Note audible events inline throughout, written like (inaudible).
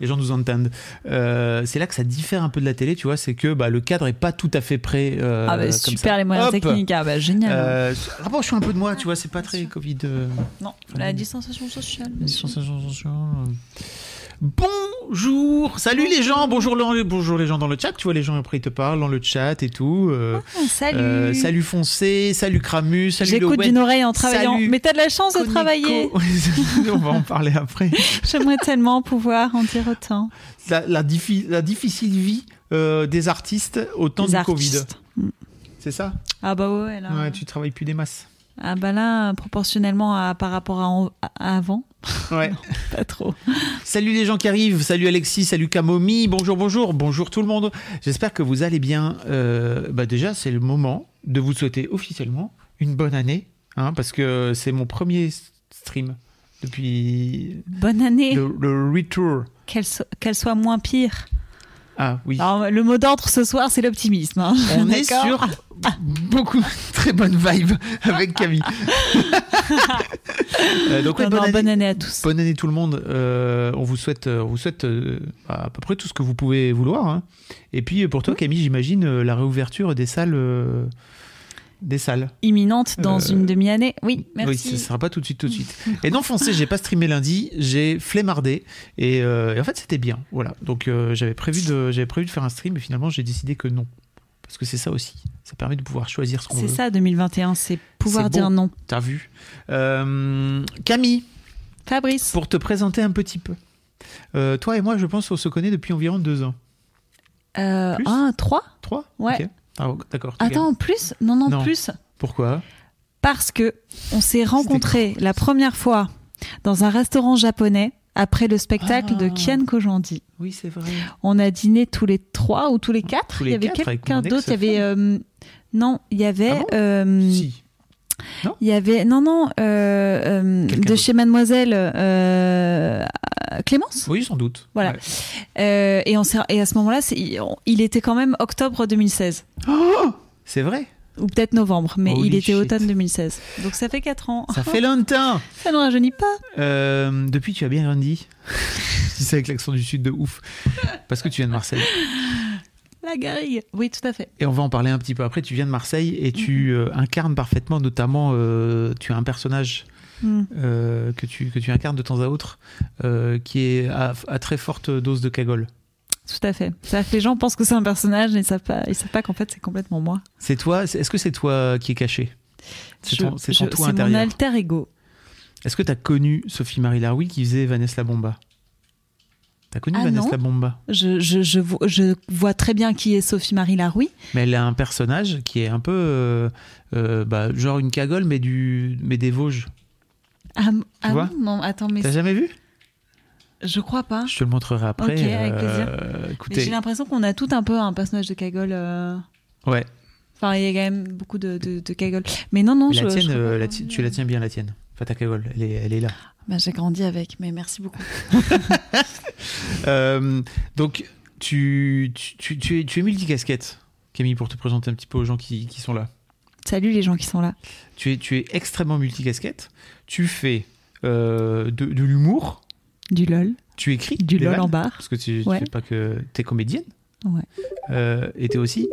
Les gens nous entendent. Euh, c'est là que ça diffère un peu de la télé, tu vois, c'est que bah, le cadre est pas tout à fait prêt. euh, Ah bah comme super ça. les moyens Hop. techniques, ah bah génial. Euh, rapproche-toi un peu de moi, tu vois, c'est pas très Covid. euh, non, la distanciation sociale. distanciation sociale. Bonjour, salut les gens, bonjour, le- bonjour les gens dans le chat, tu vois les gens après ils te parlent dans le chat et tout. euh, Ah, salut. euh, salut Foncé, salut Cramus, salut J'écoute d'une oreille en travaillant. Salut Mais t'as de la chance de travailler. (laughs) On va en parler après. J'aimerais tellement pouvoir en dire autant. La, la diffi- la difficile vie euh, des artistes au temps Des du Covid. artistes. C'est ça? Ah bah ouais, là. Ouais, tu travailles plus des masses. Ah bah là, proportionnellement à, par rapport à avant, Ouais. pas trop. Salut les gens qui arrivent, salut Alexis, salut Kamomi, bonjour, bonjour, bonjour tout le monde. J'espère que vous allez bien. Euh, bah déjà, c'est le moment de vous souhaiter officiellement une bonne année, hein, parce que c'est mon premier stream depuis Bonne année. le, le retour. Qu'elle so- qu'elle soit moins pire. Ah oui. Alors, le mot d'ordre ce soir, c'est l'optimisme. hein. On est sur beaucoup très bonne vibe avec Camille. Euh, donc ouais, Non, bonne, non, année, bonne année à tous. bonne année tout le monde. Euh, on vous souhaite, on vous souhaite euh, à peu près tout ce que vous pouvez vouloir. hein. Et puis pour toi, Camille, j'imagine euh, la réouverture des salles, euh, des salles. Imminente dans Euh, une demi-année. Oui, Oui, merci. ça sera pas tout de suite, tout de suite. Et non, foncé, j'ai pas streamé lundi, j'ai flemmardé et, euh, et en fait c'était bien. Voilà. Donc euh, j'avais prévu de, j'avais prévu de faire un stream, mais finalement j'ai décidé que non, parce que c'est ça aussi. Ça permet de pouvoir choisir ce qu'on veut. C'est ça 2021, c'est pouvoir dire non. T'as vu Camille, Fabrice. pour te présenter un petit peu. Toi et moi, je pense qu'on se connaît depuis environ deux ans. Euh, un, trois Trois Ouais. Ah, D'accord. Attends, plus Non, non, Non. plus. Pourquoi Parce que on s'est rencontrés la première fois dans un restaurant japonais après le spectacle Ah. de Kian Kojandi. Oui, c'est vrai. On a dîné tous les trois ou tous les quatre. Tous il y avait quelqu'un d'autre. Il y avait euh, non, il y avait Ah bon euh, Si. il y avait non non euh, euh, Quelqu'un de chez Mademoiselle euh, Clémence? Oui, sans doute. Voilà. Ouais. Euh, et on et à ce moment-là, il, était quand même octobre 2016 C'est vrai? ou peut-être novembre, mais Holy il était shit. automne 2016. Donc ça fait 4 ans. Ça fait longtemps. Ça ne rajeunit pas. Euh, depuis, tu as bien grandi. Je dis ça avec l'accent du sud de ouf. Parce que tu viens de Marseille. La garrigue. Oui, tout à fait. Et on va en parler un petit peu après. Tu viens de Marseille et tu euh, incarnes parfaitement, notamment, euh, tu as un personnage Mm. euh, que, tu, que tu incarnes de temps à autre euh, qui est à, à très forte dose de cagole. Tout à fait. C'est-à-dire que les gens pensent que c'est un personnage et ils savent pas, ils savent pas qu'en fait c'est complètement moi. C'est toi Est-ce que c'est toi qui est caché? C'est ton, c'est je- ton toi c'est mon alter ego. Est-ce que tu as connu Sophie-Marie Laroui qui faisait Vanessa Bomba T'as connu Ah Vanessa non. Bomba Je, je, je, vo- je vois très bien qui est Sophie Marie Laroui. Mais elle a un personnage qui est un peu euh, bah, genre une cagole, mais, du, mais des Vosges. Ah, ah vois non, non, attends, mais T'as jamais vu? Je crois pas. Je te le montrerai après. Ok, avec plaisir. Euh, écoutez, j'ai l'impression qu'on a tout un peu un personnage de cagole. euh, ouais. Enfin, il y a quand même beaucoup de, de, de cagole. Mais non, non, Mais je, la tienne, euh, la qu'on- ti- tu la tiens bien la tienne. Pas ta cagole, elle est, elle est là. Bah, j'ai grandi avec, mais merci beaucoup. (laughs) Donc, tu, tu, tu, tu es, es multicasquette, Camille, pour te présenter un petit peu aux gens qui, qui sont là. Salut les gens qui sont là. Tu es, tu es extrêmement multicasquette. Tu fais euh, de, de l'humour. Du lol. Tu écris Du lol en barre. Parce que tu, tu Ouais. fais pas que. T'es comédienne. Ouais. Euh, et t'es aussi.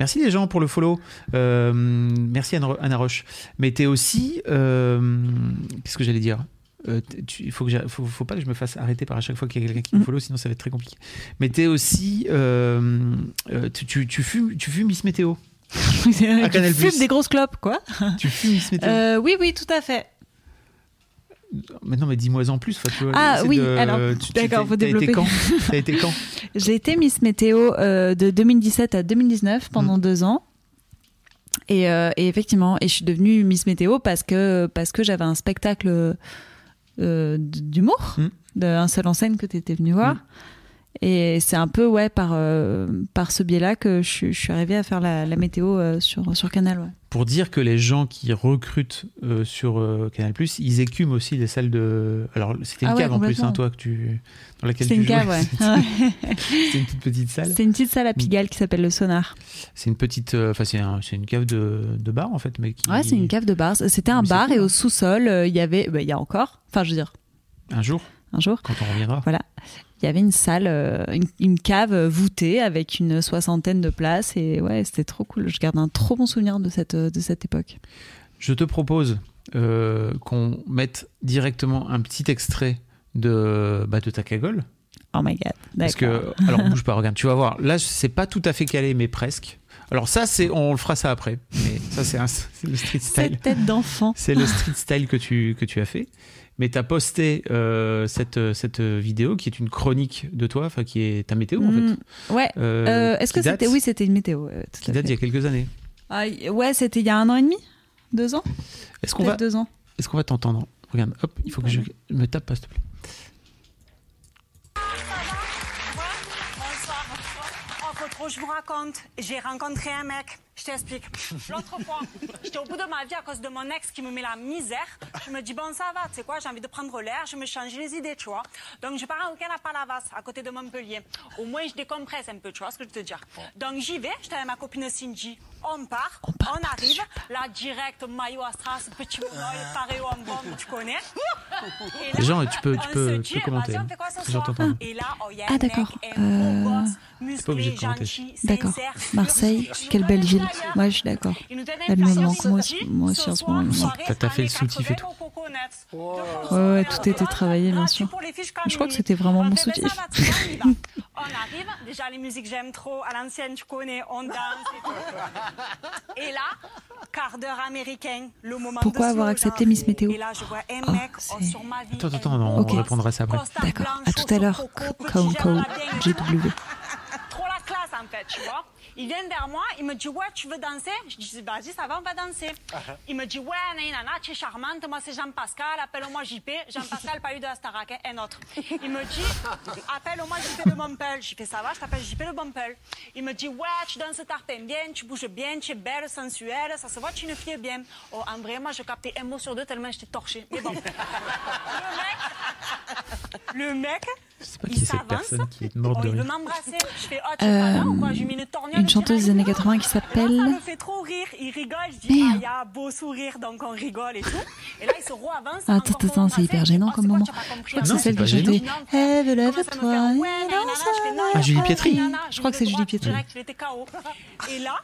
Merci les gens pour le follow. Euh, merci Anna, Anna Roche. Mais t'es aussi. euh, Qu'est-ce que j'allais dire? Il faut, que faut, faut pas que je me fasse arrêter par à chaque fois qu'il y a quelqu'un qui me Mhm. follow, sinon ça va être très compliqué. Mais t'es aussi. tu, tu, tu fumes, tu fumes Miss Météo. (laughs) tu Canal+. fumes des grosses clopes, quoi. Tu fumes Miss Météo. Euh, oui, oui, tout à fait. Mais non, mais dis-moi en plus. tu vois, Ah, oui, de- alors, d'accord, faut développer. quand? T'as été quand? (laughs) J'ai été Miss Météo euh, de 2017 à 2019 pendant deux ans. Et, euh, et effectivement, et je suis devenue Miss Météo parce que, parce que j'avais un spectacle euh, d'humour. Mm. d'un seul en scène que tu étais venu voir. Mm. Et c'est un peu ouais par euh, par ce biais-là que je, suis- je suis arrivée à faire la, la météo euh, sur sur Canal. Ouais. Pour dire que les gens qui recrutent euh, sur Canal+, ils écument aussi les salles de... Alors, c'était une Ah ouais, cave en plus, hein, toi, que tu... dans laquelle tu une cave, jouais. ouais. (laughs) C'était une toute petite salle. C'était une petite salle à Pigalle qui s'appelle le Sonar. C'est une petite... Enfin, c'est un- c'est une cave de, de bar, en fait, mais qui... Ouais, c'est une cave de bar. C'était un Mais c'est bar et hein. au sous-sol, euh, il y avait, bah, il y a encore, enfin je veux dire, Un jour, un jour, quand on reviendra. Voilà. Il y avait une salle, euh, une, une cave voûtée avec une soixantaine de places et ouais, c'était trop cool. Je garde un trop bon souvenir de cette, de cette époque. Je te propose euh, qu'on mette directement un petit extrait de, bah, de ta cagole. Oh my god. Parce que, alors (laughs) bouge pas, regarde, tu vas voir. Là, c'est pas tout à fait calé, mais presque. Alors ça, c'est, on le fera ça après. Mais ça, c'est le street style. Cette tête d'enfant. C'est le street style que tu, que tu as fait. Mais tu as posté euh, cette, cette vidéo qui est une chronique de toi, enfin qui est ta météo en Mm, fait. Ouais. Euh, Euh, Est-ce que c'était. Oui, c'était une météo. tout Qui à date d'il y a quelques années. Ah, ouais, c'était il y a un an et demi? Deux ans? Est-ce qu'on va, deux ans. est-ce qu'on va t'entendre? Regarde, hop, il faut que je me tape pas, s'il te plaît. Bonsoir. Oh, faut trop, je vous raconte. J'ai rencontré un mec. Je t'explique. L'autre fois, j'étais au bout de ma vie à cause de mon ex qui me met la misère. Je me dis, bon, ça va, tu sais quoi, j'ai envie de prendre l'air, je me change les idées, tu vois. Donc, je pars en week-end à Palavas, à côté de Montpellier. Au moins, je décompresse un peu, tu vois ce que je veux te dire. Donc, j'y vais, j'étais avec ma copine Cindy. On part, on, part, arrive. Là, direct, maillot à strass, petit monoeil, paréo en bombe, tu connais. Et là, Jean, tu peux- tu on peux- tu peux commenter, on fait quoi ce soir. Et là, oh, y a Ah, d'accord. Euh, musclé, gentil, D'accord. Marseille, quelle belle un Ouais, je suis d'accord. Elle me manque, moi aussi- moi en ce moment. T'as- t'as fait le soutif et 80 au Coconuts. Ouais, ouais, tout était travaillé, bien sûr. Je crois que c'était vraiment On mon soutif. (laughs) on arrive, déjà les musiques j'aime trop, à l'ancienne tu connais, on danse et tout. Et là, quart d'heure américain, le moment Pourquoi de avoir accepté. Miss Météo Et là, je vois un mec c'est- oh, sur ma vie. Attends, attends, on gros répondra ça après. D'accord. À tout à l'heure. GW. trop la classe en fait, tu vois. Il vient vers moi, il me dit ouais, tu veux danser? Je dis vas-y, ça va, on va danser. Il me dit ouais, nana, tu es charmante, moi c'est Jean-Pascal, appelle-moi JP. Jean-Pascal, pas eu de Starac, hein, un autre. Il me dit appelle-moi JP de Montpellier. Je fais ça va, je t'appelle JP de Montpellier. Il me dit ouais, tu danses tartin bien, tu bouges bien, tu es belle, sensuelle, ça se voit, tu une fille bien. Oh, en vrai, moi je captais un mot sur deux tellement j'étais torchée. Mais bon. (laughs) Le mec, le mec, Je sais pas qui est cette personne qui est morte de rire. Je oh, une chanteuse des années 80 qui s'appelle. ça me fait trop rire. Il rigole. Je dis, ah, il y a un beau sourire, donc on rigole et tout. Et là, il se re-avance. Ah, encore attends, attends, c'est hyper gênant comme c'est moment. Je crois que Non, c'est celle c'est qui chantait me lève-toi. je Ah, Julie Pietri. Je crois que c'est Julie Pietri. Et là,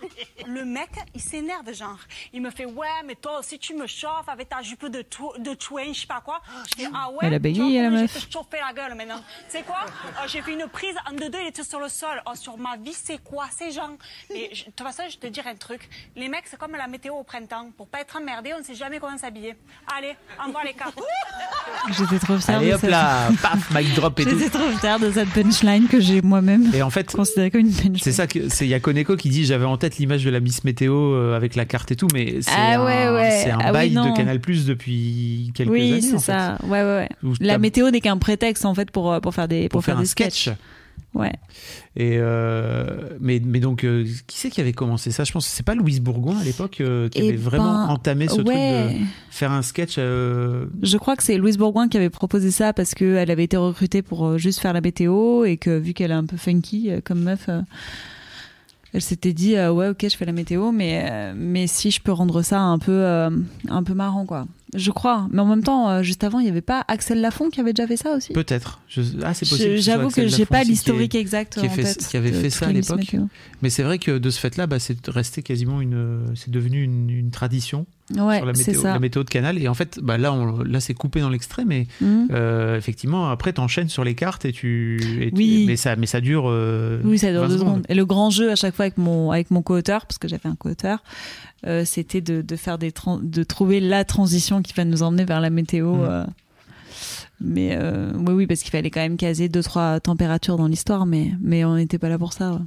le mec, il s'énerve, genre. Il me fait, ouais, mais toi aussi, tu me chauffes avec ta jupe de, tw- de twin, je sais pas quoi. Je dis, ah ouais. Elle a vois la comment meuf. j'ai fait chauffer la gueule maintenant? Tu sais quoi? Oh, J'ai fait une prise en deux deux, il était sur le sol. Oh, sur ma vie, c'est quoi ces gens? Mais je- de toute façon, je te dire un truc. Les mecs, c'est comme la météo au printemps. Pour pas être emmerdé, on ne sait jamais comment s'habiller. Allez, envoie les cartes. (laughs) J'étais trop fière Allez de hop cette... là, paf, mic drop et (laughs) tout. J'étais trop fière de cette punchline que j'ai moi-même Et en fait, considérée comme une punchline. c'est ça que c'est. Il y a Koneko qui dit j'avais en tête l'image de la Miss Météo euh, avec la carte et tout, mais c'est Ah un, ouais, ouais. c'est un Ah oui, bail de Canal Plus depuis quelques Oui, années. c'est en fait. ça. Ouais, ouais, ouais. Où La météo n'est qu'un prétexte en fait pour, euh, pour faire des, pour, faire, des un sketch. sketchs. Ouais. Et euh, mais mais donc euh, qui c'est qui avait commencé ça? Je pense que c'est pas Louise Bourgoin à l'époque euh, qui Eh avait vraiment ben, entamé ce ouais. truc de faire un sketch. Je crois que c'est Louise Bourgoin qui avait proposé ça parce qu'elle avait été recrutée pour juste faire la météo et que vu qu'elle est un peu funky comme meuf, elle s'était dit ouais ok je fais la météo mais mais si je peux rendre ça un peu un peu marrant quoi. Je crois. Mais en même temps euh, juste avant il y avait pas Axel Lafont qui avait déjà fait ça aussi? Peut-être. Je- Ah c'est possible. J'avoue que j'ai pas l'historique exact qui ait en fait- tête qui avait fait ça à l'époque. Météo. Mais c'est vrai que de ce fait-là, bah, c'est resté quasiment une, c'est devenu une, une tradition Ouais, sur la météo, ça. la météo de Canal. Et en fait, bah, là, on- là, c'est coupé dans l'extrait, mais Mhm. euh, effectivement, après, t'enchaînes sur les cartes et tu, et tu- Oui. mais ça, mais ça dure. euh, Oui, ça dure 20 deux secondes. Et le grand jeu à chaque fois avec mon avec mon co-auteur, parce que j'avais un co-auteur, euh, c'était de, de faire des de trouver la transition qui va nous emmener vers la météo. Mhm. euh. Mais euh, oui, oui, parce qu'il fallait quand même caser deux trois températures dans l'histoire, mais mais on n'était pas là pour ça. ouais.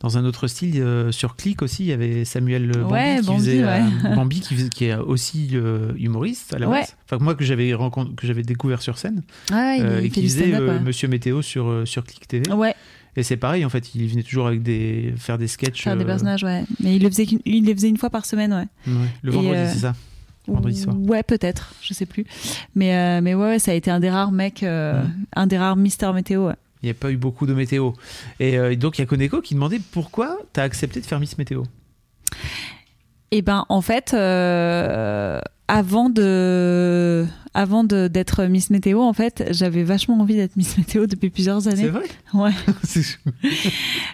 dans un autre style, sur Click aussi, il y avait Samuel Bambi Ouais, qui Bambi, faisait, ouais. Bambi qui, est aussi humoriste à la base. Enfin, moi que j'avais rencontré, que j'avais découvert sur scène Ah, il, il et qui faisait. Monsieur Météo sur, sur Click TV. Ouais, Et c'est pareil, en fait, il venait toujours avec des faire des sketchs. faire des euh, personnages, ouais. Mais il le faisait, il les faisait une fois par semaine, ouais. ouais, le vendredi, euh, c'est ça. Vendredi soir. Ouais, peut-être, je sais plus. Mais, euh, mais ouais, ouais, ça a été un des rares mecs, Ouais. un des rares Mister Météo. ouais. Il n'y a pas eu beaucoup de météo. Et euh, donc, il y a Koneko qui demandait pourquoi tu as accepté de faire Miss Météo? Et ben, en fait, euh, avant de, avant de d'être Miss Météo, en fait, j'avais vachement envie d'être Miss Météo depuis plusieurs C'est années. vrai Ouais, (laughs) C'est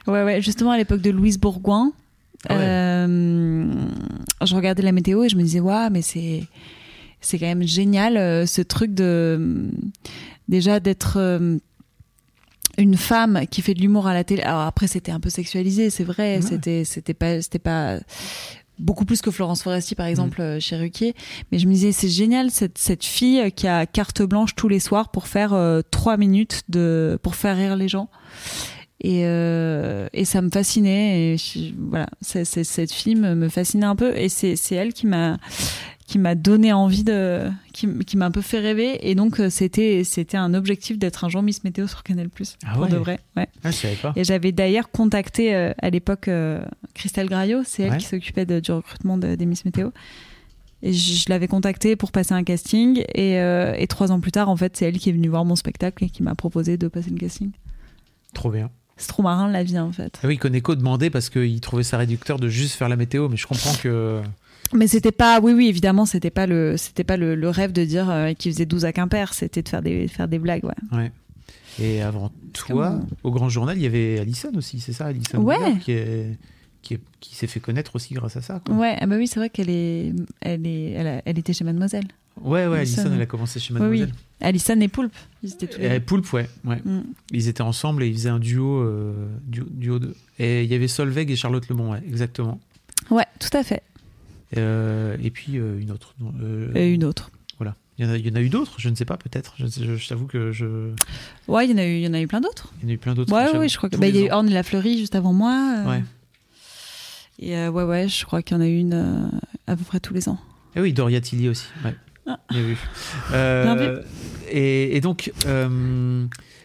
ouais, ouais. Justement, à l'époque de Louise Bourgoin, Ah ouais. euh, je regardais la météo et je me disais, waouh, mais c'est, c'est quand même génial euh, ce truc de, déjà d'être une femme qui fait de l'humour à la télé. Alors après, c'était un peu sexualisé, c'est vrai. Ouais. C'était, c'était pas, c'était pas beaucoup plus que Florence Foresti, par exemple, Mm. euh, chez Ruquier. Mais je me disais, c'est génial cette, cette fille qui a carte blanche tous les soirs pour faire euh, trois minutes de, pour faire rire les gens. Et, euh, et ça me fascinait. Et je- voilà, c'est- c'est- cette fille me, me fascinait un peu. Et c'est c'est elle qui m'a qui m'a donné envie de, qui, qui m'a un peu fait rêver. Et donc euh, c'était c'était un objectif d'être un jour Miss Météo sur Canal Plus Ah pour ouais. de vrai. Ouais. Ah, je savais pas. Et j'avais d'ailleurs contacté euh, à l'époque euh, Christelle Graillot, c'est elle Ouais. qui s'occupait du recrutement de- des Miss Météo. Et je, je l'avais contactée pour passer un casting. Et, euh, et trois ans plus tard, en fait, c'est elle qui est venue voir mon spectacle et qui m'a proposé de passer le casting. Trop bien. C'est trop marrant la vie, en fait. Ah oui, Koneko demandait parce qu'il trouvait ça réducteur de juste faire la météo, mais je comprends que. Mais c'était pas, oui, oui, évidemment, c'était pas le, c'était pas le, le rêve de dire euh, qu'il faisait 12 à Quimper, c'était de faire des, faire des blagues, ouais. Ouais. Et avant toi, au Grand Journal, il y avait Alison aussi, c'est ça, Alison Ouais. Qui est qui, est- qui s'est fait connaître aussi grâce à ça. Quoi. Ouais, ah bah oui, c'est vrai qu'elle est, elle est, elle, a- elle était chez Mademoiselle. Ouais, ouais, Alison, Alison, elle a commencé chez Mademoiselle. oui. Alison et Poulpe, ils étaient tous les deux. Poulpe, ouais, ouais. Mm. Ils étaient ensemble et ils faisaient un duo, euh, duo, duo de. Et il y avait Solveig et Charlotte Lebon, ouais, exactement. Ouais, tout à fait. Euh, et puis euh, une autre. euh, Et une autre. Voilà. Il y, en a, il y en a eu d'autres, je ne sais pas, peut-être. Je, je- je t'avoue que je. Ouais, il y en a eu, il y en a eu plein d'autres. Il y en a eu plein d'autres. Ouais, ouais, je crois que, bah, il y a eu. Orne et la Fleurie juste avant moi. Ouais. Et euh, ouais, ouais, je crois qu'il y en a eu une euh, à peu près tous les ans. Et oui, Doria Tilly aussi. Ouais. Ah. (laughs) Bien vu. Euh. Et, et donc,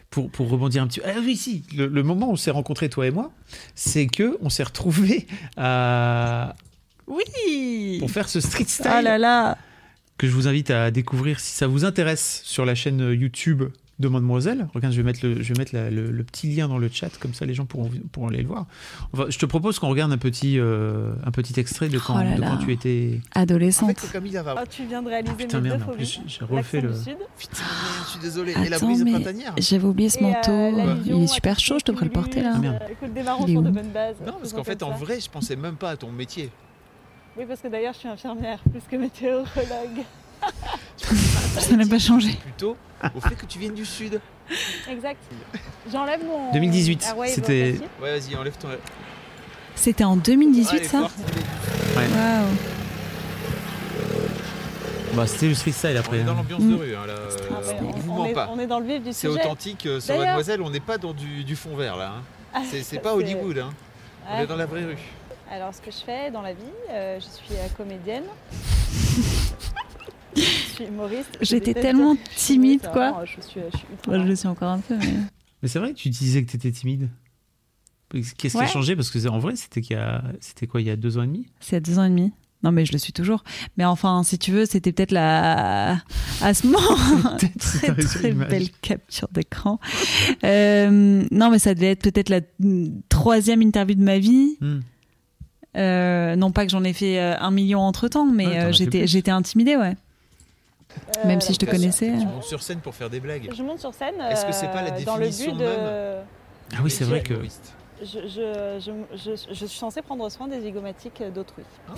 pour, pour rebondir un petit peu. Ah oui, si, le, le moment où on s'est rencontrés, toi et moi, c'est que on s'est retrouvés à, Oui pour faire ce street style Ah là là que je vous invite à découvrir si ça vous intéresse sur la chaîne YouTube de Mademoiselle. Regarde, je vais mettre le, je vais mettre la- le, le petit lien dans le chat, comme ça les gens pourront, pourront aller le voir. Enfin, je te propose qu'on regarde un petit, euh, un petit extrait de quand, Oh là de là. quand tu étais. Adolescente. Va. Oh, tu viens de réaliser Putain, mes merde, deux en plus, j'ai refait le. Sud. Putain, merde, je suis désolé. Et la Attends, brise mais printanière J'avais oublié ce euh, manteau. il est super chaud, je devrais le porter là. Ah, merde. euh, Écoute, démarrons Il est sur de où bonnes bases. Non, parce qu'en fait, en vrai, je pensais même pas à ton métier. Oui, parce que d'ailleurs, je suis infirmière plus que météorologue. Ça n'a pas changé. Plutôt au fait que tu viennes du sud. Exact. J'enlève mon. 2018, Airwave c'était-. Ouais, vas-y, enlève ton. C'était en 2018 Ah, ça forte. Waouh Bah, c'était le freestyle On après. est dans l'ambiance de rue, hein, là. euh, Ah, ouais, on on, vous on ment est, pas. on est dans le vif du C'est sujet. authentique. euh, sur Mademoiselle, on n'est pas dans du, du fond vert, là. hein. Ah, C'est c'est (laughs) pas Hollywood, hein. On Ouais. est dans la vraie rue. Alors, ce que je fais dans la vie, euh, je suis euh, comédienne. (laughs) je suis humoriste. J'étais tellement que timide, quoi. Je suis, je suis ultra Moi, je marrante. le suis encore un peu. Mais... Mais c'est vrai, tu disais que tu étais timide. Qu'est-ce qui a changé? Parce que en vrai, c'était qu'il y a, c'était quoi, il y a deux ans et demi? C'est à deux ans et demi. Non, mais je le suis toujours. Mais enfin, si tu veux, c'était peut-être la. À ce moment. (laughs) (laughs) Très, très belle capture d'écran. Euh, non, mais ça devait être peut-être la troisième interview de ma vie. Hmm. Euh, non pas que j'en ai fait euh, un million entre temps, mais Ouais, euh, j'étais, intimidée, ouais. Euh, Même si je te connaissais. Tu montes sur scène pour faire des blagues. Je monte sur scène. Est-ce que c'est pas la dans le définition but de... même Ah oui, c'est vrai que. Je, je, je, je- je suis censée prendre soin des zygomatiques d'autrui. Ah.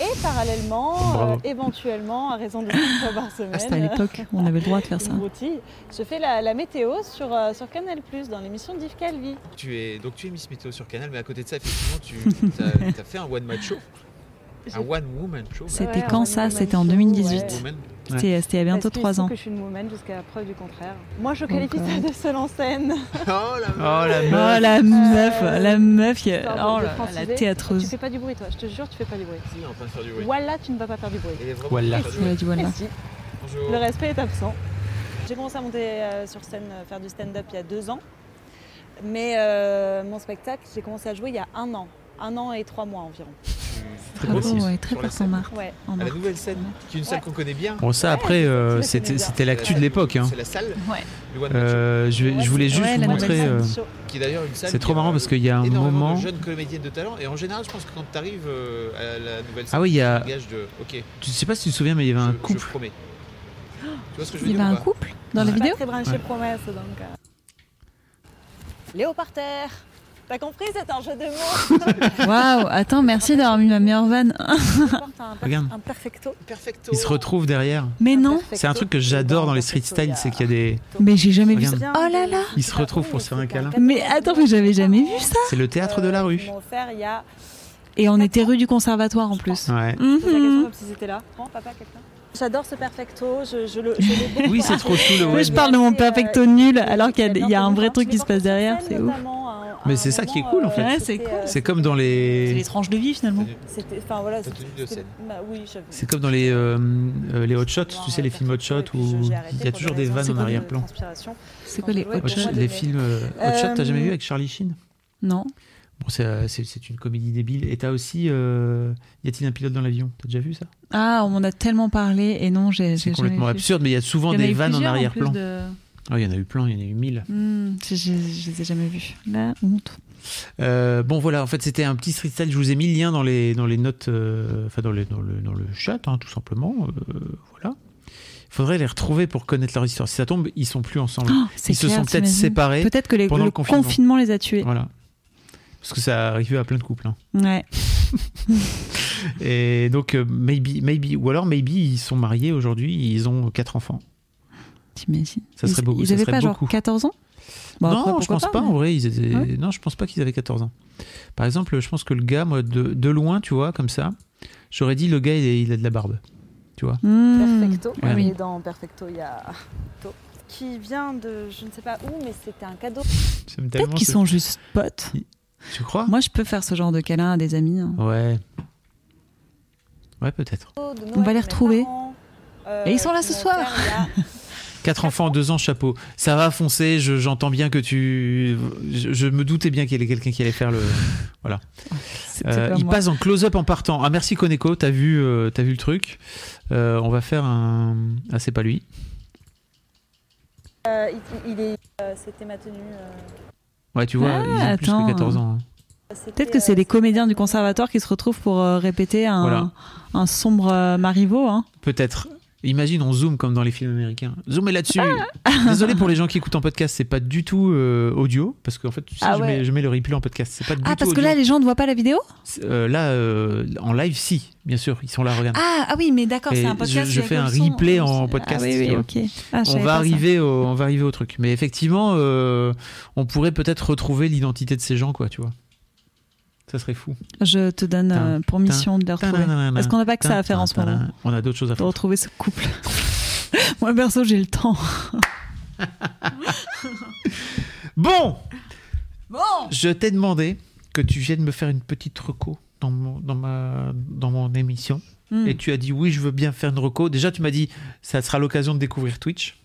Et parallèlement, euh, éventuellement, à raison de 5 fois par semaine, Ah, c'était à l'époque, on avait le droit de faire ça. broutille, je fais la, la météo sur, euh, sur Canal+, dans l'émission d'Yves Calvi. Tu es, donc tu es Miss Météo sur Canal, mais à côté de ça, effectivement, tu (laughs) as, fait un one match show. Un one woman show. C'était Ouais, quand ça C'était en woman show, 2018. ouais. Woman. C'était c'était il y a bientôt trois ans. que je suis une woman jusqu'à preuve du contraire. Moi, je qualifie Donc, ça euh, de seule en scène. (laughs) Oh la Oh la Oh meuf. la meuf, la meuf, qui oh la franciser. Tu théâtreuse. fais pas du bruit, toi. Je te jure, tu fais pas du bruit. Si, on faire du bruit. Voilà, tu ne vas pas faire du bruit. Voilà. du. Le respect est absent. J'ai commencé à monter euh, sur scène, euh, faire du stand-up il y a deux ans. Mais euh, mon spectacle, j'ai commencé à jouer il y a un an. Un an et trois mois environ. Très Bravo, précis. ouais, très fort en marre. Ouais. en la nouvelle scène, qui est une salle qu'on connaît bien. Bon, ça après, euh, je c'était l'actu de l'époque. Hein. C'est la salle Ouais. Euh, je, je voulais juste Ouais, vous la montrer. euh, c'est trop marrant parce qu'il y a un moment. de jeunes comédiennes de talent. Et en général, je pense que quand tu arrives à la nouvelle scène, Ah oui, il y a- tu dégages de. Ok, Je sais pas si tu te souviens, mais il y avait un je, je couple. promets. Tu vois ce que je veux Il y avait un couple dans la vidéo très branché promesse, donc. euh. Léo par terre. T'as compris, c'est un jeu de mots. (laughs) Waouh, attends, merci d'avoir mis ma meilleure vanne. (laughs) Regarde. un perfecto. Perfecto. Il se retrouve derrière. Mais non. C'est un truc que j'adore dans les street Perfecto, style, il y a- c'est qu'il y a des. mais j'ai jamais vu ça. Oh là là Ils se retrouvent pour se faire un câlin. Mais attends, mais j'avais jamais vu ça. C'est le théâtre de la rue. il. Et on était rue du conservatoire en plus. Ouais. Pose la question Mhm. comme si c'était là. Prends, papa, quelqu'un. J'adore ce perfecto. Je, je le. Je Oui, c'est trop chou le Moi, je parle de mon Et, euh, perfecto nul alors qu'il y a- y un vrai truc qui se passe derrière, c'est ouf. un- Mais c'est ça qui est cool, en fait. euh, Ouais, c'est cool. euh, C'est comme dans C'est les les. tranches de vie finalement. Enfin voilà. Bah. C'est comme dans les, euh, les hot shots, tu sais, les films hot shots où il y a toujours des vannes en arrière-plan. C'est quoi les hot shots les films hot shot, t'as jamais vu avec Charlie Sheen? Non. Bon, c'est, une comédie débile. Et t'as aussi euh, Y a-t-il un pilote dans l'avion? T'as déjà vu ça? Ah, on m'en a tellement parlé et non, j'ai C'est complètement absurde, mais il y a souvent y des vannes en arrière-plan. de- Ah, il y en a eu plein, il y en a eu mille. Hmm, je, je, je les ai jamais vus. La honte. Euh, bon, voilà, en fait, c'était un petit street style. Je vous ai mis le lien dans les, dans les notes, euh, enfin, dans, les- dans, le, dans le chat, hein, tout simplement. Euh, voilà. Il faudrait les retrouver pour connaître leur histoire. Si ça tombe, ils sont plus ensemble. Oh, ils se sont peut-être séparés. Peut-être que les, pendant le le confinement. confinement. les a tués. Voilà. Parce que ça arrive à plein de couples. hein. Ouais. (laughs) Et donc, euh, maybe, maybe, ou alors maybe, ils sont mariés aujourd'hui, ils ont quatre enfants. T'imagines Ça serait beaucoup, Ils ça avaient serait pas beaucoup. genre 14 ans? Bon, après, non, je pense pas, mais- en vrai. Ils étaient- Ouais. Non, je pense pas qu'ils avaient 14 ans. Par exemple, je pense que le gars, moi, de, de loin, tu vois, comme ça, j'aurais dit le gars, il, a de la barbe. Tu vois Hmm. Perfecto. Ah oui. Dans Perfecto, il y a. Qui vient de je ne sais pas où, mais c'était un cadeau. Peut-être qu'ils sont juste potes. Tu crois? Moi, je peux faire ce genre de câlin à des amis. hein. Ouais. Ouais, peut-être. On va les retrouver. euh, Et ils sont là ce m'ont soir. (laughs) Quatre enfants, deux ans, chapeau. Ça va foncer, je- j'entends bien que tu. Je, je me doutais bien qu'il y avait quelqu'un qui allait faire le. C'était Euh, pas il passe en close-up en partant. Ah, merci Koneko, t'as vu, euh, t'as vu le truc. Euh, on va faire un. Ah, c'est pas lui. Euh, il, il est. euh, c'était ma tenue. Ouais, tu vois, Ah, ils ont plus que 14 ans. hein. Peut-être que c'est c'était comédiens du conservatoire qui se retrouvent pour euh, répéter un, Voilà. un sombre euh, Marivaux. Hein. Peut-être. Imagine, on zoome comme dans les films américains. Zoomez là-dessus. Ah. (laughs) Désolé pour les gens qui écoutent en podcast, c'est pas du tout euh, audio, parce qu'en fait, tu sais, Ah je, ouais. mets, je mets le replay en podcast. C'est pas du Ah, tout parce que audio. là, les gens ne voient pas la vidéo? Euh, là, euh, en live, si, bien sûr, ils sont là, regarde. ah, ah oui, mais d'accord, c'est un podcast. je fais un son. replay en podcast, Ah oui, oui, vois. ok. Ah, je on va arriver au, on va arriver au truc. Mais effectivement, on pourrait peut-être retrouver l'identité de ces gens, quoi, tu vois. Ça serait fou. Je te donne euh, pour mission de les retrouver. Parce qu'on n'a pas que ça à faire en ce moment. On a d'autres choses à De faire. retrouver ce couple. (laughs) Moi, perso, j'ai le temps. (laughs) Bon, Bon je t'ai demandé que tu viennes me faire une petite reco dans mon, dans ma, dans mon émission. Hmm. Et tu as dit oui, je veux bien faire une reco. Déjà, tu m'as dit ça sera l'occasion de découvrir Twitch.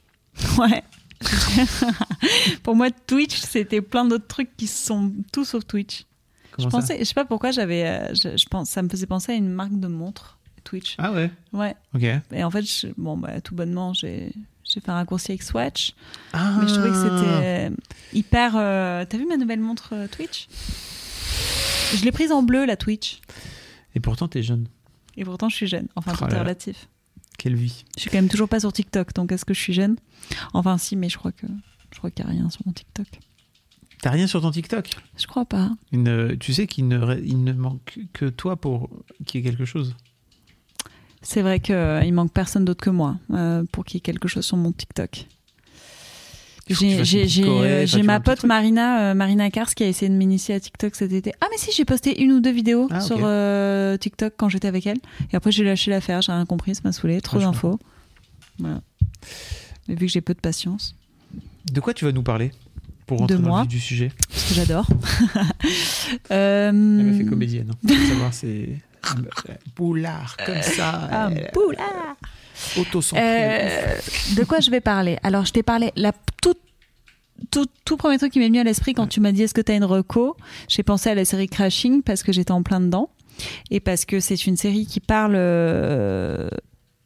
Ouais. (laughs) Pour moi, Twitch, c'était plein d'autres trucs qui sont tout sauf Twitch. Comment je pensais, je sais pas pourquoi j'avais, euh, je, je pense, ça me faisait penser à une marque de montre, Twitch. Ah ouais? Ouais. Ok. Et en fait, je- bon, bah, tout bonnement, j'ai, j'ai fait un raccourci avec Swatch, Ah. mais je trouvais que c'était hyper. euh, T'as vu ma nouvelle montre euh, Twitch? Je l'ai prise en bleu, la Twitch. Et pourtant, t'es jeune. Et pourtant, je suis jeune. Enfin, Oh tout est relatif. Quelle vie. Je suis quand même toujours pas sur TikTok, donc est-ce que je suis jeune? Enfin, si, mais je crois que je crois qu'il y a rien sur mon TikTok. T'as rien sur ton TikTok? Je crois pas. Une, euh, Tu sais qu'il ne, re- il ne manque que toi pour qu'il y ait quelque chose? C'est vrai qu'il manque personne d'autre que moi euh, pour qu'il y ait quelque chose sur mon TikTok. J'ai euh, ma pote. Marina, euh, Marina Kars qui a essayé de m'initier à TikTok cet été. Ah mais si, j'ai posté une ou deux vidéos Ah, sur euh, TikTok quand j'étais avec elle. Et après j'ai lâché l'affaire, j'ai rien compris, ça m'a saoulé, trop d'infos. Voilà. Mais vu que j'ai peu de patience, De quoi tu vas nous parler? Pour De rentrer dans le moi. vif du sujet parce que j'adore. (laughs) euh, Elle m'a fait comédienne. Hein. Faut savoir, c'est un boulard comme ça. Ah, euh, boulard. Euh, de quoi je vais parler? Alors, je t'ai parlé, la toute tout, tout premier truc qui m'est venu à l'esprit quand tu m'as dit est-ce que tu as une reco, j'ai pensé à la série Crashing parce que j'étais en plein dedans et parce que c'est une série qui parle euh,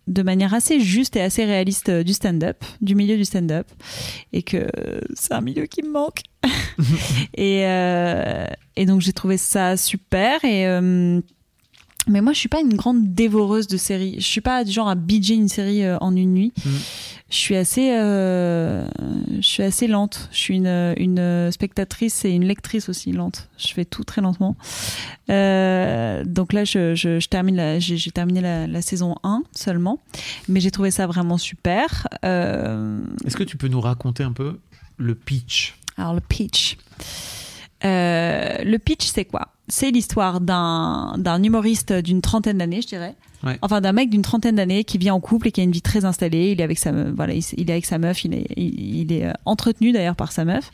de manière assez juste et assez réaliste euh, du stand-up, du milieu du stand-up et que c'est un milieu qui me manque. (laughs) et, euh, et donc j'ai trouvé ça super et euh, mais moi, je suis pas une grande dévoreuse de séries. Je suis pas du genre à binger une série euh, en une nuit. Mm. Je suis assez, euh, je suis assez lente. Je suis une, une spectatrice et une lectrice aussi lente. Je fais tout très lentement. Euh, donc là, je, je, je termine la, j'ai, j'ai terminé la, la saison 1 seulement, mais j'ai trouvé ça vraiment super. Euh, Est-ce que tu peux nous raconter un peu le pitch? Alors le pitch. Euh, le pitch, c'est quoi? C'est l'histoire d'un d'un humoriste d'une trentaine d'années, je dirais. Ouais. Enfin, d'un mec d'une trentaine d'années qui vit en couple et qui a une vie très installée. Il est avec sa, me- voilà, il est avec sa meuf. Il est, il, il est euh, entretenu d'ailleurs par sa meuf.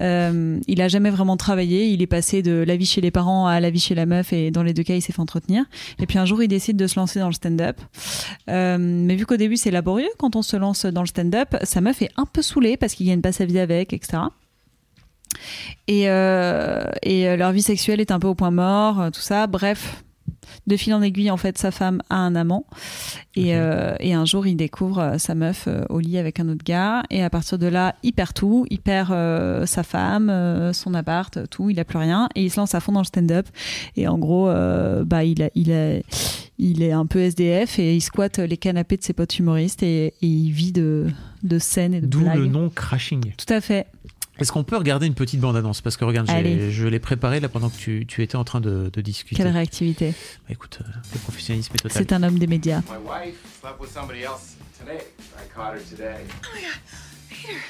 Euh, il a jamais vraiment travaillé. Il est passé de la vie chez les parents à la vie chez la meuf et dans les deux cas, il s'est fait entretenir. Et puis un jour, il décide de se lancer dans le stand-up. Euh, mais vu qu'au début, c'est laborieux quand on se lance dans le stand-up, sa meuf est un peu saoulée parce qu'il gagne pas sa vie avec, etc. Et, euh, et euh, leur vie sexuelle est un peu au point mort, euh, tout ça. Bref, de fil en aiguille, en fait, sa femme a un amant. Et, euh, et un jour, il découvre sa meuf euh, au lit avec un autre gars. Et à partir de là, il perd tout. Il perd euh, sa femme, son appart, tout. Il a plus rien. Et il se lance à fond dans le stand-up. Et en gros, bah, il, a, il, a, il est un peu SDF et il squatte les canapés de ses potes humoristes. Et, et il vit de, de scènes et de D'où le nom Crashing. Tout à fait. Est-ce qu'on peut regarder une petite bande-annonce? Parce que regarde, je l'ai préparée là pendant que tu, tu étais en train de, de discuter. Quelle réactivité. Bah, écoute, euh, le professionnalisme est total. C'est un homme des médias. My wife slept with somebody else today. I caught her today.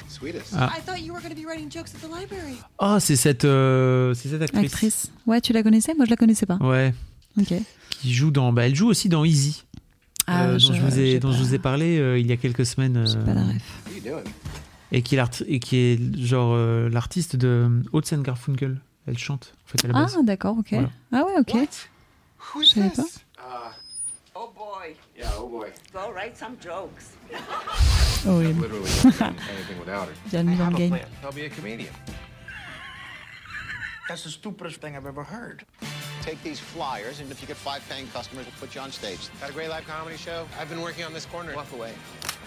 Sweetest. Ah. I thought you were going to be writing jokes at the library. Oh, c'est cette, euh, c'est cette actrice. Actrice. Ouais, tu la connaissais? Moi, je la connaissais pas. Ouais, Ok. qui joue dans. Bah, elle joue aussi dans Easy. Ah, euh, dont je- vous ai, j'ai dont pas- je vous ai parlé euh, il y a quelques semaines. j'ai euh, pas la ref. Et, qui est l'art- et qui est genre euh, l'artiste de Garfunkel. Elle chante, en fait, à la Ah, d'accord, ok. Voilà. Ah ouais, ok. What? Who is Je savais pas. Uh, Oh boy, yeah, oh boy. go write some jokes. Horrible. Literally couldn't do anything without her. Bienvenue I dans have le a game. plan. I'll be a comedian. That's the stupidest thing I've ever heard. Take these flyers, and if you get five paying customers, we'll put you on stage. Got a great live comedy show? I've been working on this corner. Walk away.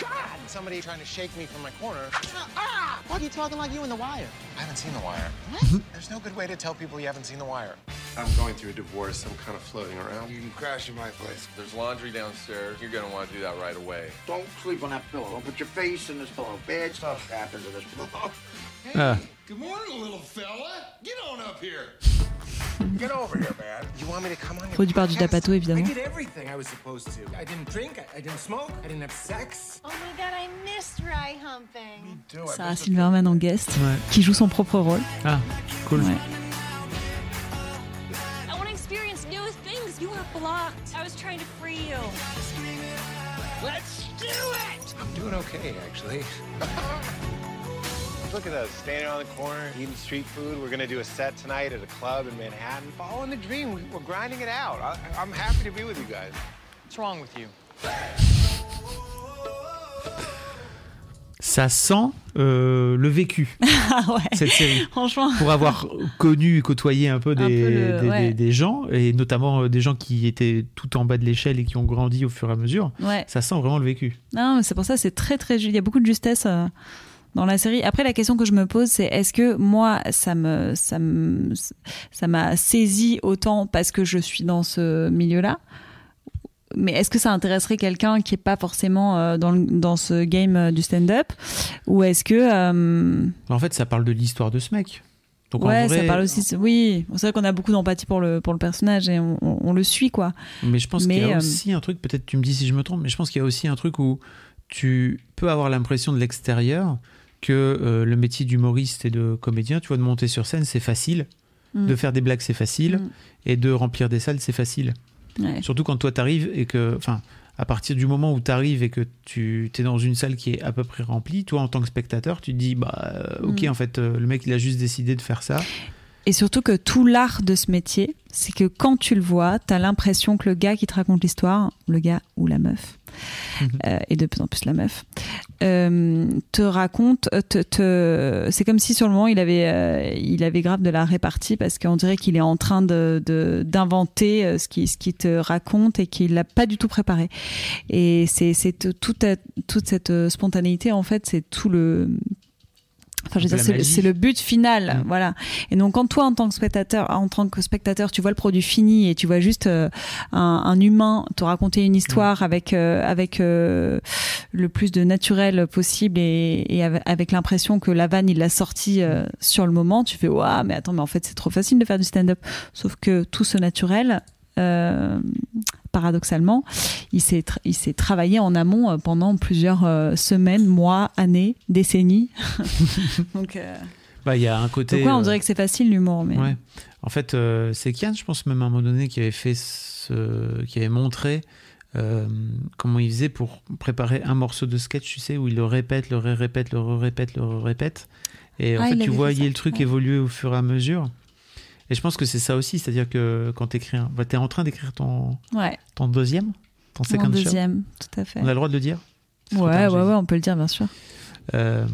God! Somebody trying to shake me from my corner. Ah! Why are you talking like you in The Wire? I haven't seen The Wire. What? There's no good way to tell people you haven't seen The Wire. I'm going through a divorce. I'm kind of floating around. You can crash in my place. There's laundry downstairs. You're gonna want to do that right away. Don't sleep on that pillow. Don't put your face in this pillow. Bad stuff happens in this pillow. (laughs) Ah. Good morning, little fella. Get on up here. Get over here, man. You want me to come on your Produit par du podcast? Dapato, I did everything I was supposed to. I didn't drink. I, I didn't smoke. I didn't have sex. Oh my god, I missed dry humping. I? Sarah Silverman en guest, Ouais. qui joue son propre rôle. Ah, cool. Ouais. I want to experience new things. You were blocked. I was trying to free you. Let's do it. I'm doing okay, actually. (laughs) Look at us, standing on the corner, eating street food. We're gonna do a set tonight at a club in Manhattan. Following the dream, We- we're grinding it out. I, I'm happy to be with you guys. What's wrong with you? Ça sent euh, le vécu, (laughs) Ah ouais. cette série. Franchement. Pour avoir connu et côtoyé un peu des, Un peu le- des, ouais. des- des gens, et notamment euh, des gens qui étaient tout en bas de l'échelle et qui ont grandi au fur et à mesure, Ouais. ça sent vraiment le vécu. Non, mais c'est pour ça, c'est très très. Il y a beaucoup de justesse euh, dans la série. Après, la question que je me pose, c'est est-ce que moi, ça me, ça me, ça m'a saisi autant parce que je suis dans ce milieu-là? Mais est-ce que ça intéresserait quelqu'un qui est pas forcément euh, dans, le- dans ce game euh, du stand-up? Ou est-ce que euh, En fait, ça parle de l'histoire de ce mec. Donc, ouais vrai- ça parle aussi oui c'est vrai qu'on a beaucoup d'empathie pour le pour le personnage et on, on- on le suit quoi Mais je pense qu'il y a euh, aussi un truc, peut-être tu me dis si je me trompe, mais je pense qu'il y a aussi un truc où tu peux avoir l'impression de l'extérieur que euh, le métier d'humoriste et de comédien, tu vois, de monter sur scène, c'est facile. Mm. De faire des blagues, c'est facile. Mm. Et de remplir des salles, c'est facile. Ouais. Surtout quand toi, t'arrives et que. Enfin, à partir du moment où t'arrives et que tu es dans une salle qui est à peu près remplie, toi, en tant que spectateur, tu te dis, bah, euh, ok, Mm. en fait, euh, le mec, il a juste décidé de faire ça. Et surtout que tout l'art de ce métier, c'est que quand tu le vois, t'as l'impression que le gars qui te raconte l'histoire, le gars ou la meuf, euh, et de plus en plus la meuf, euh, te raconte, euh, te, c'est comme si sur le moment il avait, il avait grave de la répartie parce qu'on dirait qu'il est en train de, d'inventer ce qui, ce qui te raconte et qu'il l'a pas du tout préparé. Et c'est, c'est toute, toute cette spontanéité en fait, c'est tout le Enfin, je veux dire, c'est le, but final, voilà. Et donc, quand toi, en tant que spectateur, en tant que spectateur, tu vois le produit fini et tu vois juste euh, un, un humain te raconter une histoire avec euh, avec euh, le plus de naturel possible et, et avec, l'impression que la vanne il l'a sorti euh, sur le moment, tu fais waouh, mais attends, mais en fait, c'est trop facile de faire du stand-up. Sauf que tout ce naturel. Euh, paradoxalement, il s'est tra- il s'est travaillé en amont euh, pendant plusieurs euh, semaines, mois, années, décennies. (laughs) Donc, Bah, il y a un côté. ouais, on dirait que c'est facile l'humour, mais Ouais. En fait, euh, c'est Kian, je pense même à un moment donné, qui avait fait ce... qui avait montré euh, comment il faisait pour préparer un morceau de sketch, tu sais, où il le répète, le répète, le répète, le répète. Et en Ah, fait, tu voyais le truc ouais. évoluer au fur et à mesure. Et je pense que c'est ça aussi, c'est-à-dire que quand tu écris, bah, tu es en train d'écrire ton, ouais, ton deuxième, ton second deuxième, tout à fait. On a le droit de le dire Ouais, ouais, ouais, on peut le dire, bien sûr. Euh,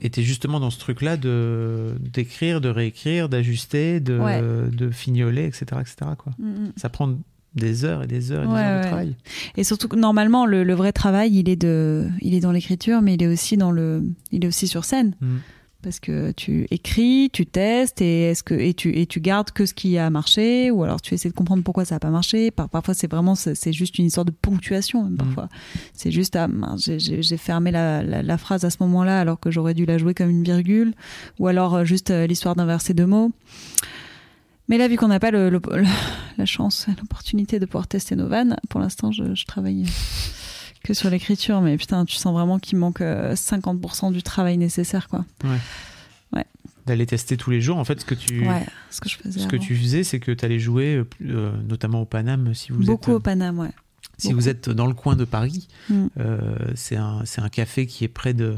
et t'es justement dans ce truc-là de d'écrire, de réécrire, d'ajuster, de, Ouais. de fignoler, etc., etc. Quoi. Mm, mm. Ça prend des heures et des heures et des Ouais, heures de ouais. travail. Et surtout que normalement, le, le vrai travail, il est de, il est dans l'écriture, mais il est aussi dans le, il est aussi sur scène. Mm. Parce que tu écris, tu testes et est-ce que et tu et tu gardes que ce qui a marché ou alors tu essaies de comprendre pourquoi ça a pas marché. Par, parfois c'est vraiment c'est juste une histoire de ponctuation. même, Parfois c'est juste ah, j'ai- fermé la, la, la phrase à ce moment-là alors que j'aurais dû la jouer comme une virgule ou alors euh, juste euh, l'histoire d'inverser deux mots. Mais là, vu qu'on n'a pas le, le- le- la chance, l'opportunité de pouvoir tester nos vannes, pour l'instant, je, je travaille que sur l'écriture. Mais putain, tu sens vraiment qu'il manque euh, 50% du travail nécessaire, quoi. Ouais. Ouais. D'aller tester tous les jours. En fait, ce que tu, Ouais, ce que je faisais ce que tu faisais, c'est que tu allais jouer, euh, euh, notamment au Paname, si vous Beaucoup êtes, au Paname, ouais. si beaucoup. vous êtes dans le coin de Paris. Mm. euh, c'est un, c'est un café qui est près de,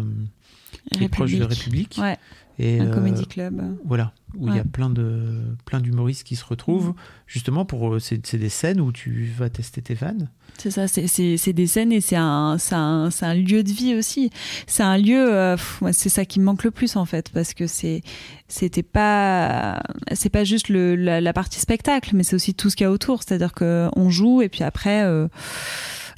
qui est proche de République. Ouais. Et, un euh, comédie club. Voilà, où il y a plein de plein d'humoristes qui se retrouvent, Mhm. justement pour euh, c'est c'est des scènes où tu vas tester tes vannes. C'est ça, c'est- c'est c'est des scènes et c'est un, un, c'est un lieu de vie aussi. C'est un lieu, euh, c'est ça qui me manque le plus en fait, parce que c'est c'était pas c'est pas juste le, la, la partie spectacle, mais c'est aussi tout ce qu'il y a autour. C'est-à-dire que on joue et puis après. euh,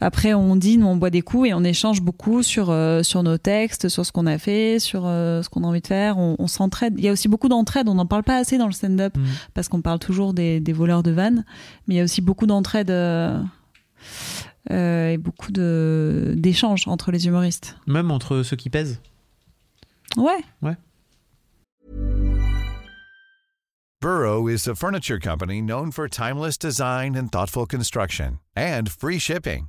après, on dîne, on boit des coups et on échange beaucoup sur, euh, sur nos textes, sur ce qu'on a fait, sur euh, ce qu'on a envie de faire. On, on s'entraide. Il y a aussi beaucoup d'entraide. On n'en parle pas assez dans le stand-up Mhm. parce qu'on parle toujours des, des voleurs de vannes. Mais il y a aussi beaucoup d'entraide euh, euh, et beaucoup de- d'échanges entre les humoristes. Même entre ceux qui pèsent. Ouais. Ouais. Burrow is a furniture company known for timeless design and thoughtful construction and free shipping,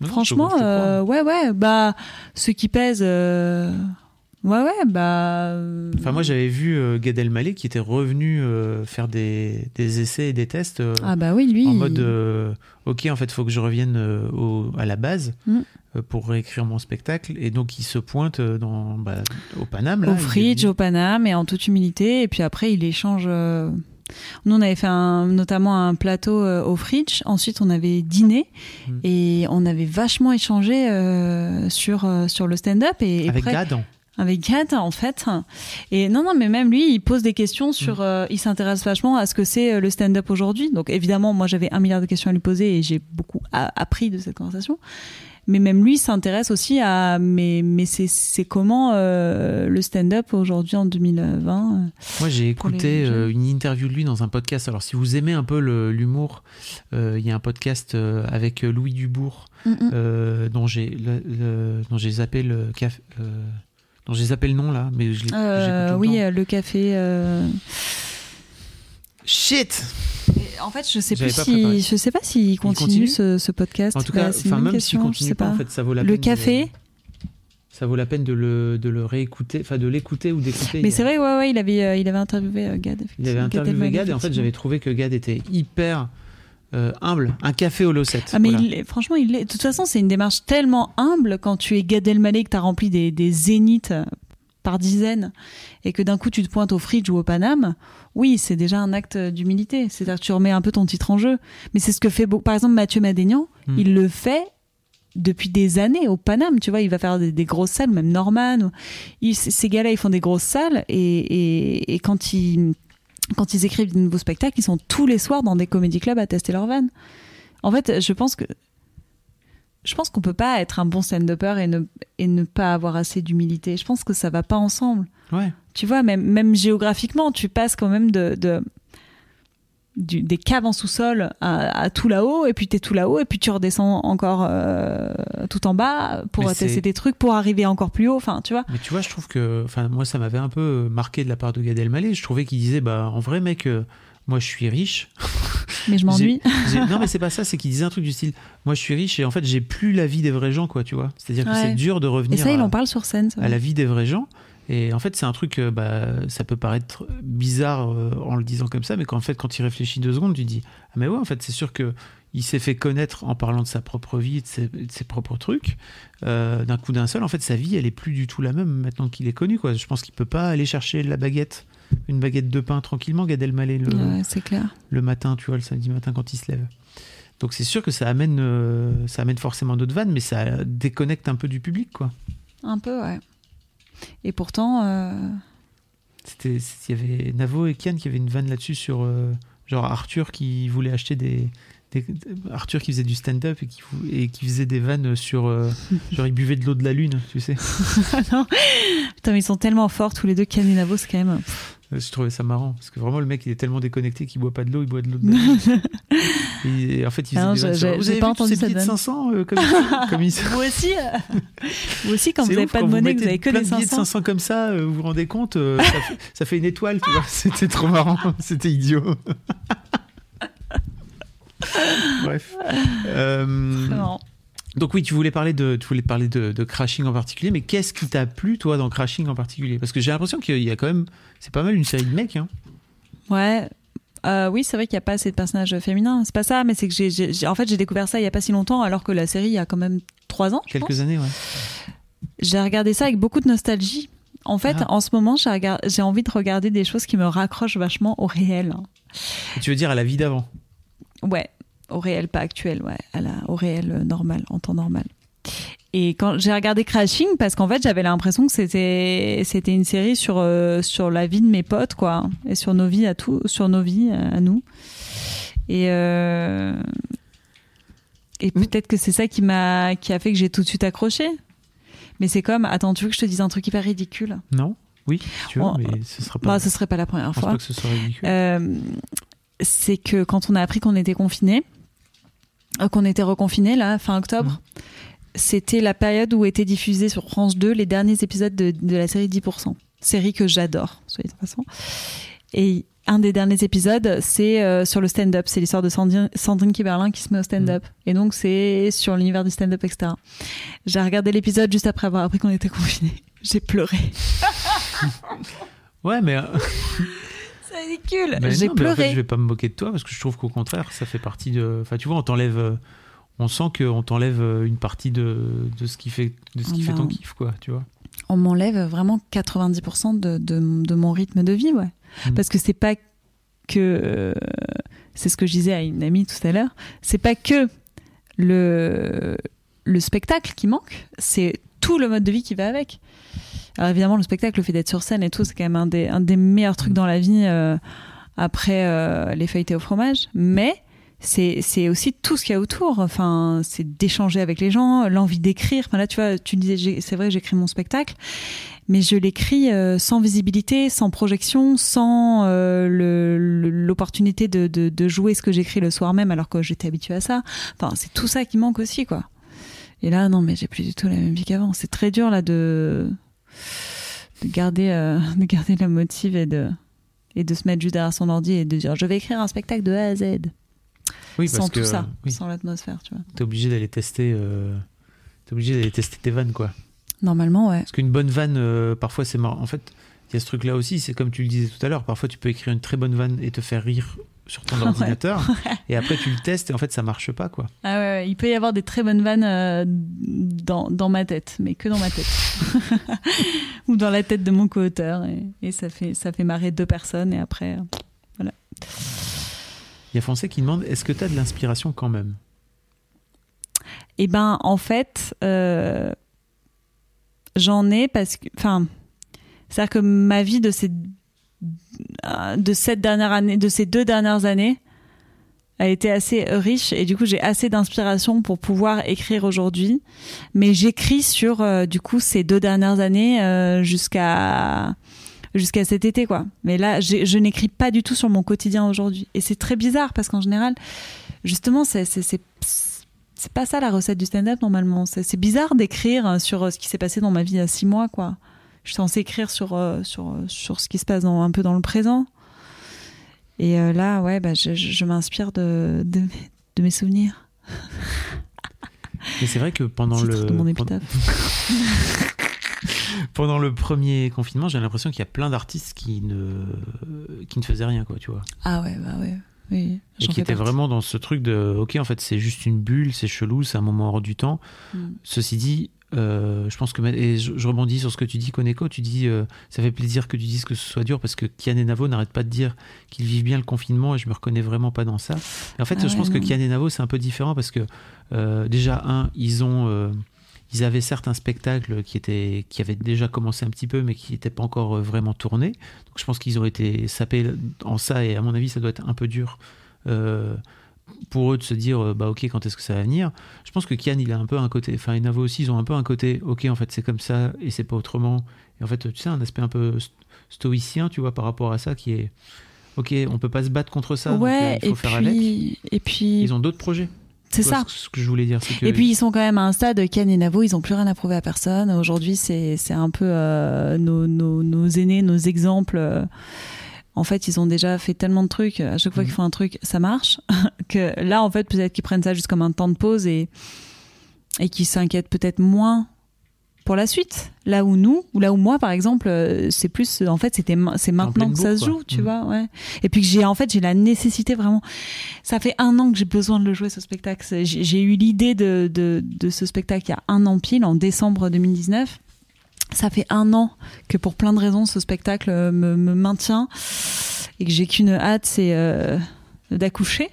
Non, Franchement, je euh, ouais, ouais. Bah, ceux qui pèsent, euh, Ouais, ouais, bah. euh, Enfin, moi, j'avais vu Gad Elmaleh qui était revenu faire des, des essais et des tests Ah, bah oui, lui. en mode Ok, en fait, il faut que je revienne au- à la base Mm. pour réécrire mon spectacle. Et donc, il se pointe dans, bah, au Paname. Là, au Fridge, au Paname, et en toute humilité. Et puis après, il échange. Nous, on avait fait un, notamment un plateau euh, au Fridge. Ensuite, on avait dîné Mm. et on avait vachement échangé euh, sur, euh, sur le stand-up. Et, et Avec Gad. Avec Gad, en fait. Et non, non, mais même lui, il pose des questions sur. euh, il s'intéresse vachement à ce que c'est le stand-up aujourd'hui. Donc, évidemment, moi, j'avais un milliard de questions à lui poser et j'ai beaucoup appris de cette conversation. Mais même lui s'intéresse aussi à. Mais, mais c'est c'est comment euh, le stand-up aujourd'hui en 2020 euh, Moi, j'ai les écouté euh, une interview de lui dans un podcast. Alors, si vous aimez un peu l'humour, euh, il y a un podcast euh, avec Louis Dubourg Mm, mm. euh, dont j'ai le- le- dont j'ai zappé le euh, dont j'ai zappé le nom là, mais je l'ai. Euh, oui, temps. le café. Shit. et En fait, je sais plus pas préparé. si je sais pas s'il continue, continue ce, ce podcast. En tout Bah, cas, c'est une enfin, bonne même s'il continue pas, pas. en fait, ça vaut la le peine. de- café. ça vaut la peine de le, de le réécouter, enfin de l'écouter ou d'écouter. Mais c'est vrai, ouais, ouais, il avait, euh, il avait interviewé euh, Gad. Il avait interviewé Gad et en fait j'avais trouvé que Gad était hyper euh, humble. Un café au Losette. Ah mais voilà. il est- franchement, il est. De toute façon, c'est une démarche tellement humble quand tu es Gad Elmaleh que t'as rempli des, des zéniths par dizaines et que d'un coup tu te pointes au Fridge ou au Paname. Oui, c'est déjà un acte d'humilité. C'est-à-dire que tu remets un peu ton titre en jeu. Mais c'est ce que fait par exemple Mathieu Madénian. Hmm. Il le fait depuis des années au Paname. Tu vois, il va faire des, des grosses salles, même Norman. ou- ces gars-là, ils font des grosses salles et, et, et quand ils quand ils écrivent de nouveaux spectacles, ils sont tous les soirs dans des comédie clubs à tester leur vanne. En fait, je pense que je pense qu'on peut pas être un bon stand-upper et ne, et ne pas avoir assez d'humilité. Je pense que ça va pas ensemble. Ouais. Tu vois, même, même géographiquement, tu passes quand même de, de- du- des caves en sous-sol à, à tout là-haut, et puis tu es tout là-haut, et puis tu redescends encore euh, tout en bas pour tester des trucs, pour arriver encore plus haut. Enfin, tu vois. Mais tu vois, je trouve que, enfin, moi, ça m'avait un peu marqué de la part de Gad Elmaleh. Je trouvais qu'il disait, bah, en vrai, mec, euh, moi, je suis riche. (laughs) Mais je m'ennuie. (laughs) Non, mais c'est pas ça. C'est qu'il disait un truc du style, moi, je suis riche et en fait, j'ai plus la vie des vrais gens, quoi. Tu vois. C'est-à-dire que c'est dur de Et revenir. ça, il à- en parle sur scène. ça. à la vie des vrais gens. Et en fait, c'est un truc, euh, bah, ça peut paraître bizarre euh, en le disant comme ça, mais qu'en fait, quand il réfléchit deux secondes, tu dis Ah, mais ouais, en fait, c'est sûr que il s'est fait connaître en parlant de sa propre vie, de ses, de ses propres trucs, euh, d'un coup d'un seul. En fait, sa vie, elle est plus du tout la même maintenant qu'il est connu. Quoi. Je pense qu'il peut pas aller chercher la baguette, une baguette de pain tranquillement, Gad Elmaleh, le, Ouais, clair. le matin, tu vois, le samedi matin quand il se lève. Donc c'est sûr que ça amène, euh, ça amène forcément d'autres vannes, mais ça déconnecte un peu du public, quoi. Un peu, ouais. Et pourtant, euh, C'était, il y avait Navo et Kian qui avaient une vanne là-dessus sur euh, genre Arthur qui voulait acheter des, des- Arthur qui faisait du stand-up et qui, vou- et qui faisait des vannes sur (laughs) genre il buvait de l'eau de la lune, tu sais. (laughs) non. Putain, mais ils sont tellement forts tous les deux. Ken et Navo, c'est quand même. Je trouvais ça marrant parce que vraiment le mec il est tellement déconnecté qu'il boit pas de l'eau, il boit de l'eau (laughs) en fait il faisait Ah non, des j'ai- Vous avez pas vu entendu ces cette billets de vanne. 500 euh, comme, comme ils Vous aussi, euh, vous aussi quand vous n'avez pas de monnaie, mettez vous avez que plein des de billets de 500. 500 comme ça, euh, vous vous rendez compte, euh, ça, fait, ça fait une étoile, tu vois. (laughs) C'était trop marrant, (laughs) c'était idiot. Bref. Donc oui, tu voulais parler de, tu voulais parler de, de Crashing en particulier, mais qu'est-ce qui t'a plu toi dans Crashing en particulier? Parce que j'ai l'impression qu'il y a quand même, c'est pas mal une série de mecs. Hein. Ouais. Euh, oui, c'est vrai qu'il n'y a pas assez de personnages féminins. C'est pas ça, mais c'est que j'ai, en fait, j'ai découvert ça il y a pas si longtemps, alors que la série il y a quand même trois ans. je Quelques pense. années, ouais. J'ai regardé ça avec beaucoup de nostalgie. En fait, Ah. en ce moment, j'ai, envie de regarder des choses qui me raccrochent vachement au réel. Tu veux dire à la vie d'avant? Ouais, au réel, pas actuel, ouais, à la, au réel euh, normal, en temps normal. Et quand j'ai regardé Crashing, parce qu'en fait, j'avais l'impression que c'était c'était une série sur euh, sur la vie de mes potes, quoi, et sur nos vies à tout, sur nos vies à, à nous. Et euh, et peut-être que c'est ça qui m'a qui a fait que j'ai tout de suite accroché. Mais c'est comme, attends, tu veux que je te dise un truc hyper ridicule? Non Oui, tu veux, Oh, mais ce sera pas. Bah, ce serait pas la première je pense fois. pas que ce soit ridicule. Euh, c'est que quand on a appris qu'on était confiné, euh, qu'on était reconfiné là fin octobre, Mmh. c'était la période où étaient diffusés sur France 2 les derniers épisodes de, de la série 10%, série que j'adore, dit en passant. Et un des derniers épisodes, c'est euh, sur le stand-up. C'est l'histoire de Sandrine, Sandrine Kiberlin qui se met au stand-up. Et donc, c'est sur l'univers du stand-up, etc. J'ai regardé l'épisode juste après avoir appris qu'on était confiné. (laughs) J'ai pleuré. Ouais, mais. euh, (laughs) ridicule. J'ai mais en fait, pleuré. je vais pas me moquer de toi parce que je trouve qu'au contraire, ça fait partie de. Enfin, tu vois, on t'enlève. euh, On sent qu'on t'enlève euh, une partie de, de ce qui fait, de ce qui fait ton ben. kiff, quoi, tu vois. On m'enlève vraiment 90% de, de, de mon rythme de vie, ouais. Mm. Parce que c'est pas que. c'est ce que je disais à une amie tout à l'heure. C'est pas que le, le spectacle qui manque, c'est tout le mode de vie qui va avec. Alors évidemment, le spectacle, le fait d'être sur scène et tout, c'est quand même un des, un des meilleurs trucs dans la vie euh, après euh, les feuilletés au fromage. Mais c'est aussi tout ce qu'il y a autour. Enfin, c'est d'échanger avec les gens, l'envie d'écrire. Enfin là, tu vois, tu disais, c'est vrai, j'écris mon spectacle, mais je l'écris euh, sans visibilité, sans projection, sans euh, l'opportunité de, de, de jouer ce que j'écris le soir même, alors que j'étais habituée à ça. Enfin, c'est tout ça qui manque aussi, quoi. Et là, non, mais j'ai plus du tout la même vie qu'avant. C'est très dur là de de garder euh, de garder la motive et de et de se mettre juste derrière son ordi et de dire je vais écrire un spectacle de A à Z. Oui, sans parce que, tout ça, oui. sans l'atmosphère, tu vois. T'es obligé d'aller tester. euh, T'es obligé d'aller tester tes vannes, quoi. Normalement, ouais. Parce qu'une bonne vanne, euh, parfois, c'est marrant. En fait, il y a ce truc-là aussi, c'est comme tu le disais tout à l'heure, parfois tu peux écrire une très bonne vanne et te faire rire sur ton (laughs) Ouais. ordinateur, et après tu le testes et en fait ça marche pas, quoi. Ah ouais, ouais, il peut y avoir des très bonnes vannes euh, dans, dans ma tête, mais que dans ma tête. (laughs) Ou dans la tête de mon co-auteur. Et, et ça, fait, ça fait marrer deux personnes, et après, euh, voilà. Il y a Foncé qui demande est-ce que tu as de l'inspiration quand même? Eh ben, en fait, euh, j'en ai parce que, enfin, c'est-à-dire que ma vie de ces de cette dernière année, de ces deux dernières années, a été assez riche et du coup j'ai assez d'inspiration pour pouvoir écrire aujourd'hui. Mais j'écris sur euh, du coup ces deux dernières années euh, jusqu'à jusqu'à cet été quoi. Mais là je n'écris pas du tout sur mon quotidien aujourd'hui et c'est très bizarre parce qu'en général justement c'est c'est pas ça la recette du stand-up normalement. C'est bizarre d'écrire sur ce qui s'est passé dans ma vie il y a six mois, quoi. Je suis censée écrire sur, euh, sur, euh, sur ce qui se passe dans- un peu dans le présent. Et euh, là, ouais, bah, je, je- je m'inspire de, de, mes- de mes souvenirs. (laughs) Mais c'est vrai que pendant le de mon pendant- épitaphe. (laughs) pendant le premier confinement, j'ai l'impression qu'il y a plein d'artistes qui ne qui ne faisaient rien, quoi, tu vois. Ah ouais, bah ouais. Oui, et qui était partie. vraiment dans ce truc de ok en fait c'est juste une bulle c'est chelou c'est un moment hors du temps Mm. ceci dit euh, je pense que et je, je rebondis sur ce que tu dis Koneko tu dis euh, ça fait plaisir que tu dises que ce soit dur parce que Kian et Navo n'arrêtent pas de dire qu'ils vivent bien le confinement et je me reconnais vraiment pas dans ça. Et en fait Ah je pense que. Kian et Navo c'est un peu différent parce que euh, déjà un ils ont euh, ils avaient certes un spectacle qui était qui avait déjà commencé un petit peu mais qui n'était pas encore vraiment tourné. Donc je pense qu'ils ont été sapés en ça et à mon avis ça doit être un peu dur euh, pour eux de se dire euh, bah ok quand est-ce que ça va venir? Je pense que Kian il a un peu un côté enfin et Navo aussi ils ont un peu un côté ok en fait c'est comme ça et c'est pas autrement et en fait tu sais un aspect un peu st- stoïcien tu vois par rapport à ça qui est ok on peut pas se battre contre ça donc, ouais, euh, il faut et faire avec puis, et puis, ils ont d'autres projets C'est ça. ce ce que je voulais dire que Et puis ils sont quand même à un stade, Ken et Navo, ils ont plus rien à prouver à personne. Aujourd'hui, c'est c'est un peu euh, nos, nos, nos aînés, nos exemples. euh, En fait, ils ont déjà fait tellement de trucs. À chaque fois Mhm. qu'ils font un truc, ça marche. (laughs) que là, en fait, peut-être qu'ils prennent ça juste comme un temps de pause et, et qu'ils s'inquiètent peut-être moins pour la suite. Là où nous, ou là où moi, par exemple, euh, c'est plus, en fait, c'était, c'est maintenant que ça se quoi. joue, tu Mhm. vois, ouais. Et puis que j'ai, en fait, j'ai la nécessité vraiment. Ça fait un an que j'ai besoin de le jouer, ce spectacle. J'ai eu l'idée de, de, de ce spectacle il y a un an pile, en décembre 2019. Ça fait un an que pour plein de raisons, ce spectacle euh, me, me maintient et que j'ai qu'une hâte, c'est euh, d'accoucher.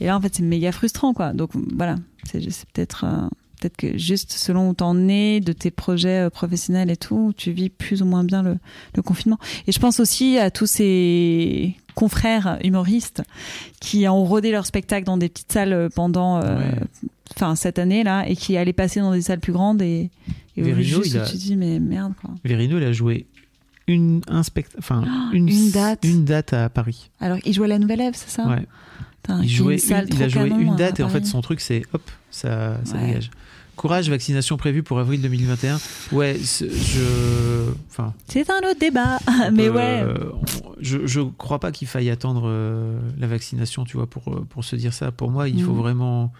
Et là, en fait, c'est méga frustrant, quoi. Donc voilà, c'est peut-être euh, peut-être que juste selon où t'en es, de tes projets euh, professionnels et tout, tu vis plus ou moins bien le, le confinement. Et je pense aussi à tous ces confrères humoristes qui ont rodé leur spectacle dans des petites salles pendant, Ouais. enfin cette année là, et qui allaient passer dans des salles plus grandes et, et Verino, il a- tu dis mais merde quoi. Verino il a joué une un spect- enfin (gasps) une, Oh, une date. une date à Paris Alors il jouait à la Nouvelle Ève, c'est ça ouais Putain, il, jouait une il a joué une à date et en fait son truc c'est hop ça, ça Ouais. dégage courage vaccination prévue pour avril 2021 ouais c'est- je enfin C'est un autre débat, (laughs) mais ouais. euh, on- je je crois pas qu'il faille attendre euh, la vaccination tu vois pour euh, pour se dire ça pour moi il faut Mm. vraiment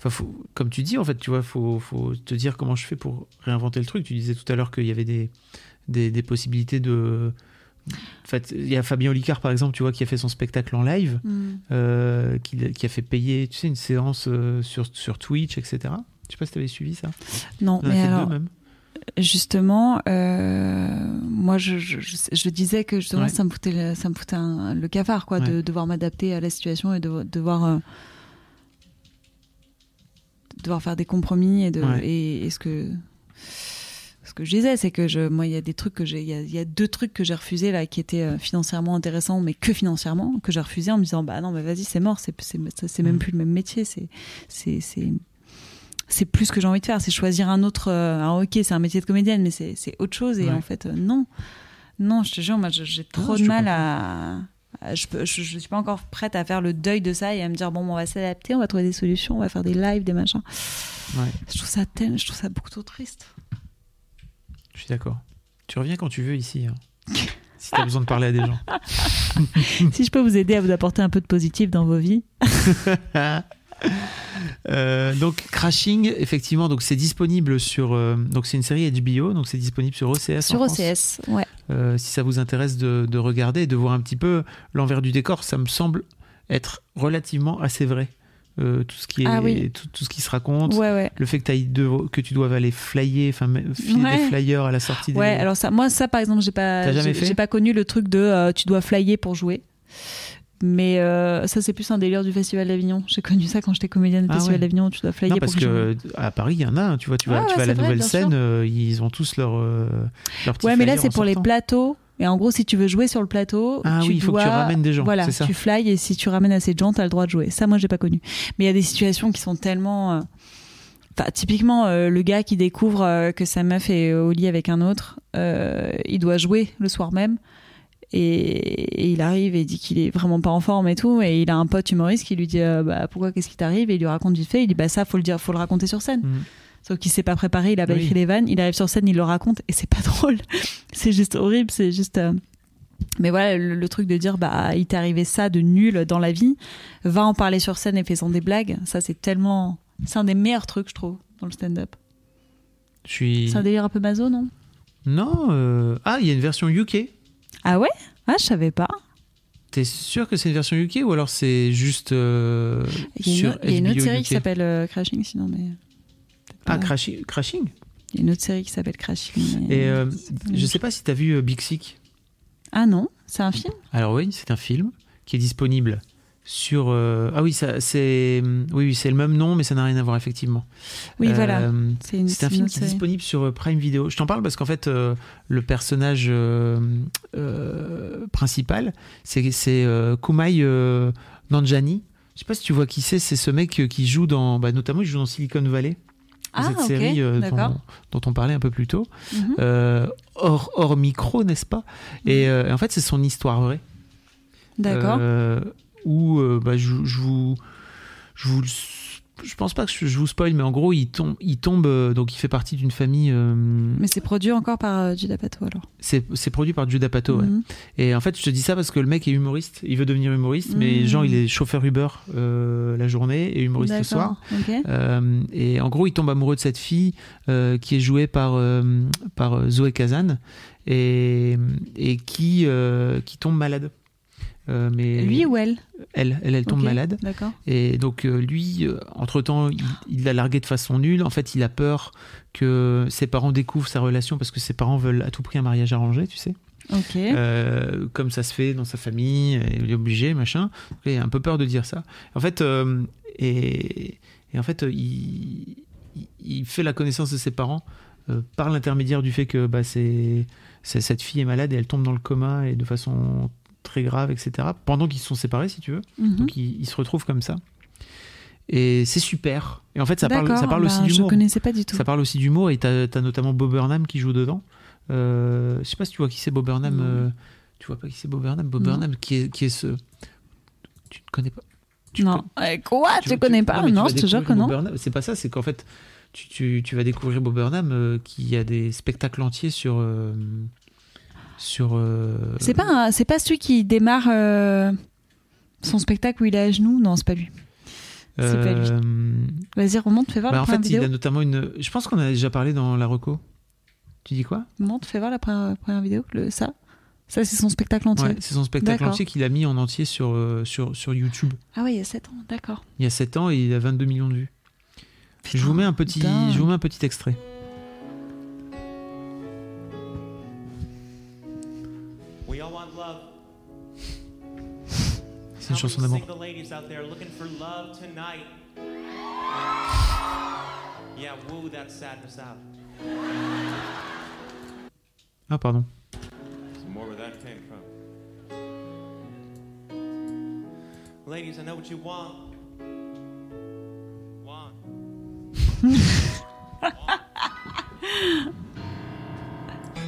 enfin, faut- comme tu dis, en fait, tu vois, faut, faut te dire comment je fais pour réinventer le truc. Tu disais tout à l'heure qu'il y avait des, des, des possibilités de. En fait, il y a Fabien Olicard, par exemple, tu vois, qui a fait son spectacle en live, Mm. euh, qui, qui a fait payer, tu sais, une séance euh, sur, sur Twitch, etc. Je sais pas si tu avais suivi ça. Non, mais alors, même. justement, euh, moi, je, je, je- je disais que justement, Ouais. ça me foutait, le, ça me foutait un- le cafard, quoi, de devoir m'adapter à la situation et de devoir, euh, de devoir faire des compromis et de, Ouais. et, et ce que. Ce que je disais, c'est que je, moi, il y a des trucs que j'ai, il y a, il y a deux trucs que j'ai refusés là, qui étaient euh, financièrement intéressants, mais que financièrement, que j'ai refusé en me disant, bah non, mais vas-y, c'est mort, c'est, c'est, c'est Mm. même plus le même métier, c'est, c'est, c'est, c'est plus ce que j'ai envie de faire, c'est choisir un autre. euh, alors, ok, c'est un métier de comédienne, mais c'est, autre chose. Et Ouais. en fait, euh, non, non, je te jure, moi, j'ai trop de mal à. À- Je, je suis pas encore prête à faire le deuil de ça et à me dire bon, on va s'adapter, on va trouver des solutions, on va faire des lives, des machins. Ouais. Je trouve ça tel, je trouve ça beaucoup trop triste. Je suis d'accord. Tu reviens quand tu veux ici. hein. (laughs) si tu as besoin de parler à des gens. (laughs) si je peux vous aider à vous apporter un peu de positif dans vos vies. (laughs) Euh, donc Crashing, effectivement, donc c'est disponible sur. euh, donc c'est une série HBO, donc c'est disponible sur OCS. en Sur France. OCS, ouais. Euh, si ça vous intéresse de, de regarder et de voir un petit peu l'envers du décor, ça me semble être relativement assez vrai. Tout ce qui est Ah oui. tout, tout ce qui se raconte, Ouais, ouais. le fait que, t'ailles de- que tu doives aller flyer, enfin filer Ouais. des flyers à la sortie. Ouais, des... alors ça, moi, ça, par exemple, j'ai pas, j'ai pas connu le truc de tu dois flyer pour jouer. Mais euh, ça, c'est plus un délire du Festival d'Avignon. J'ai connu ça quand j'étais comédienne au Ah Festival ouais. d'Avignon. Tu dois flyer non, pour parce que je que à Paris, il y en a. hein, Tu vois, tu vas, Ouais, tu vas à la vrai, nouvelle scène, euh, ils ont tous leur, euh, leur petit Ouais, mais là, c'est pour les plateaux. Et en gros, si tu veux jouer sur le plateau, Ah tu oui, il faut que tu ramènes des gens, Voilà, ça. tu fly et si tu ramènes assez de gens, t'as le droit de jouer. Ça, moi, j'ai pas connu. Mais il y a des situations qui sont tellement. euh, Enfin, typiquement, euh, le gars qui découvre euh, que sa meuf est au lit avec un autre, euh, il doit jouer le soir même. Et, et il arrive et dit qu'il est vraiment pas en forme et tout. Et il a un pote humoriste qui lui dit euh, bah, Pourquoi, qu'est-ce qui t'arrive? Et il lui raconte vite fait. Il dit Bah, ça, faut le dire, faut le raconter sur scène. Mhm. Sauf qu'il s'est pas préparé, il a pas Oui. écrit les vannes. Il arrive sur scène, il le raconte et c'est pas (laughs) drôle. c'est juste horrible, c'est juste. euh, Mais voilà, le, le truc de dire, bah, il t'est arrivé ça de nul dans la vie, va en parler sur scène et fais-en des blagues, ça c'est tellement. C'est un des meilleurs trucs, je trouve, dans le stand-up. Suis. C'est un délire un peu maso, non? Non. euh, Ah, il y a une version UK. Ah ouais? Ah, je savais pas. T'es sûr que c'est une version UK ou alors c'est juste euh, Il y a une, sur autre- il y a une autre HBO série UK? qui s'appelle euh, Crashing, sinon, mais. Ah, Crashing. Crashing? Il y a une autre série qui s'appelle Crashing. mais- Et euh, je sais pas si t'as vu euh, Big Sick. Ah non, c'est un film? Alors oui, c'est un film qui est disponible sur. euh, Ah oui, ça, c'est. Oui, oui, c'est le même nom, mais ça n'a rien à voir effectivement. Oui, Euh, voilà. C'est une- C'est un film qui est disponible sur euh, Prime Video. Je t'en parle parce qu'en fait, euh, le personnage principal, c'est c'est, Kumail euh, Nanjiani. Je sais pas si tu vois qui c'est. C'est ce mec qui joue dans, bah, notamment, il joue dans Silicon Valley. Ah, cette série euh, dont, dont on parlait un peu plus tôt, Mhm. Euh, hors, hors micro, n'est-ce pas? Et, euh, et en fait, c'est son histoire vraie. D'accord. Où euh, bah, je, je vous, je vous, je pense pas que je, vous spoil, mais en gros, il tombe, il tombe, euh, donc il fait partie d'une famille. euh, Mais c'est produit encore par euh, Judd Apatow alors. c'est produit par Apatow. ouais. Mhm. Et en fait, je te dis ça parce que le mec est humoriste. Il veut devenir humoriste, mais Mhm. genre, il est chauffeur Uber euh, la journée et humoriste le soir. et en gros, il tombe amoureux de cette fille qui est jouée par, par Zoé Kazan et, et qui, qui tombe malade. Euh, mais Lui ou elle Elle, elle, elle tombe Ok, malade. D'accord. Et donc euh, lui, euh, entre-temps, il, il l'a larguée de façon nulle. En fait, il a peur que ses parents découvrent sa relation parce que ses parents veulent à tout prix un mariage arrangé, tu sais. Ok. Euh, comme ça se fait dans sa famille, il est obligé, machin. Il a un peu peur de dire ça. En fait, euh, et, et en fait, il, fait la connaissance de ses parents euh, par l'intermédiaire du fait que bah, c'est- cette fille est malade et elle tombe dans le coma et de façon très grave, etc. Pendant qu'ils sont séparés, si tu veux. Mhm. Donc ils, ils se retrouvent comme ça. Et c'est super. Et en fait, ça parle, ça parle bah, aussi je d'humour. connaissais pas du tout. Ça parle aussi d'humour et t'as as notamment Bob Burnham qui joue dedans. Euh, je sais pas si tu vois qui c'est Bob Burnham. Non. euh, tu vois pas qui c'est Bob Burnham? Bob. Burnham qui est, qui est ce. Tu ne connais pas? Non. Euh, quoi? Tu, connais pas? Tu Non, je te jure que non. Bob Burnham. C'est pas ça, c'est qu'en fait, tu, tu, tu vas découvrir Bob Burnham euh, qui a des spectacles entiers sur. Euh, sur. euh, C'est pas, c'est pas celui qui démarre euh, son spectacle où il est à genoux? Non, c'est pas lui. C'est pas lui. Euh, Vas-y, remonte, fais voir bah, la en première fait, vidéo. il a notamment une. Je pense qu'on a déjà parlé dans la reco. Tu dis quoi? Remonte, fais voir la première, première vidéo. Le, ça, ça c'est son spectacle entier. Ouais, c'est son spectacle entier qu'il a mis en entier sur, sur, sur YouTube. Ah ouais, il y a 7 ans, d'accord. Il y a 7 ans et il a 22 millions de vues. je vous mets un petit, dingue. je vous mets un petit extrait. C'est une chanson d'amour. Single ladies out there looking for love tonight. Yeah, woo that sadness out. Ah pardon. Some more where that came from. Ladies, I know what you want. Want. (laughs)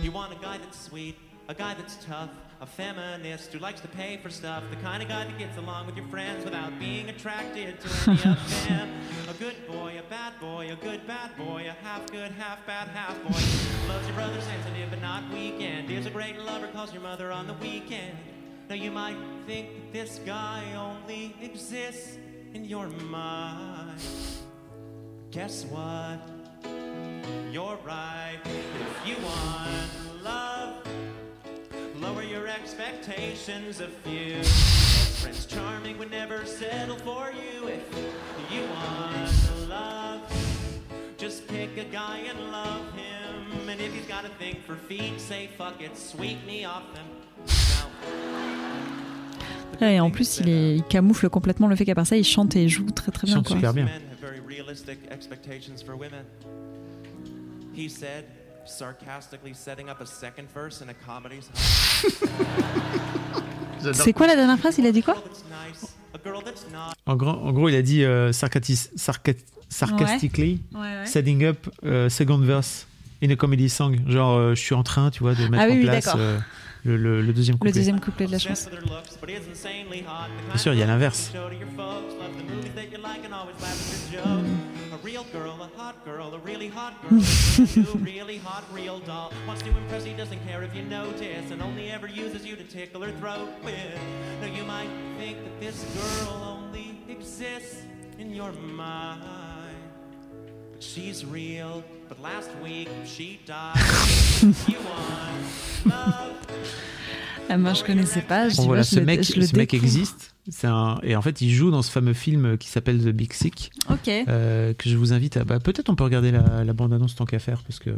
You want a guy that's sweet, a guy that's tough, a feminist who likes to pay for stuff, the kind of guy that gets along with your friends without being attracted to any of (laughs) them. A good boy, a bad boy, a good bad boy, a half good, half bad, half boy. Loves your brother sensitive but not weekend. Is a great lover, calls your mother on the weekend. Now you might think that this guy only exists in your mind. Guess what? You're right. If you want love, lower your expectations a few. Prince Charming would never settle for you. If you want love, just pick a guy and love him. And if he's got a thing for feet, say fuck it, sweep me off them. Et en plus, il, est, il camoufle complètement le fait qu'à part ça, il chante et joue très très bien. Chante quoi. super bien. Sarcastically setting up a second verse in a comedy's (laughs) C'est quoi la dernière phrase? Il a dit quoi? A girl that's not En, gros, en gros, il a dit euh, sarca- sarcastically Ouais. Ouais, ouais. setting up euh, second verse in a comedy song. Genre, euh, je suis en train, tu vois, de mettre Ah oui, en oui, place euh, le, le- le deuxième Le couplet. deuxième couplet de la chanson. Bien sûr, il y a l'inverse. To your folks. Love the movies that you like and always laugh at your jokes. A real girl, a hot girl, a really hot girl, a new, (laughs) really hot real doll. Wants to impress, he doesn't care if you notice, and only ever uses you to tickle her throat with. Now you might think that this girl only exists in your mind. But she's real, but last week she died. (laughs) you want love. Ah, moi, je connaissais pas. Je Bon, voilà, je ce mec, je ce mec existe. Un... Et en fait, il joue dans ce fameux film qui s'appelle The Big Sick. Ok. euh, que je vous invite à. Bah, Peut-être on peut regarder la, la bande-annonce tant qu'à faire. Parce que...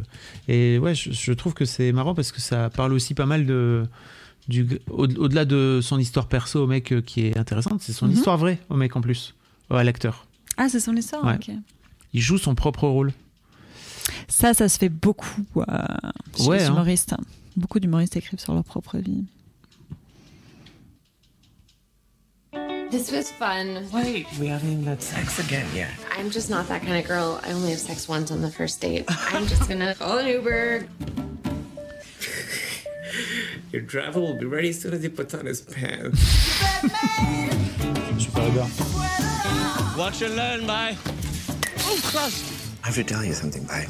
Et ouais, je, je trouve que c'est marrant parce que ça parle aussi pas mal de. Du, au- au-delà de son histoire perso au mec euh, qui est intéressante, c'est son Mhm. histoire vraie au mec en plus, à l'acteur. Ah, c'est son histoire Ouais. ok. Il joue son propre rôle. Ça, ça se fait beaucoup euh, chez Ouais, les hein. humoristes. Beaucoup d'humoristes écrivent sur leur propre vie. This was fun. Wait, we haven't even had sex again yet. I'm just not that kind of girl. I only have sex once on the first date. (laughs) I'm just gonna call an Uber. Your driver will be ready as soon as he puts on his pants. Super regard. Watch and learn, bye. Oh, gosh. I have to tell you something, bye.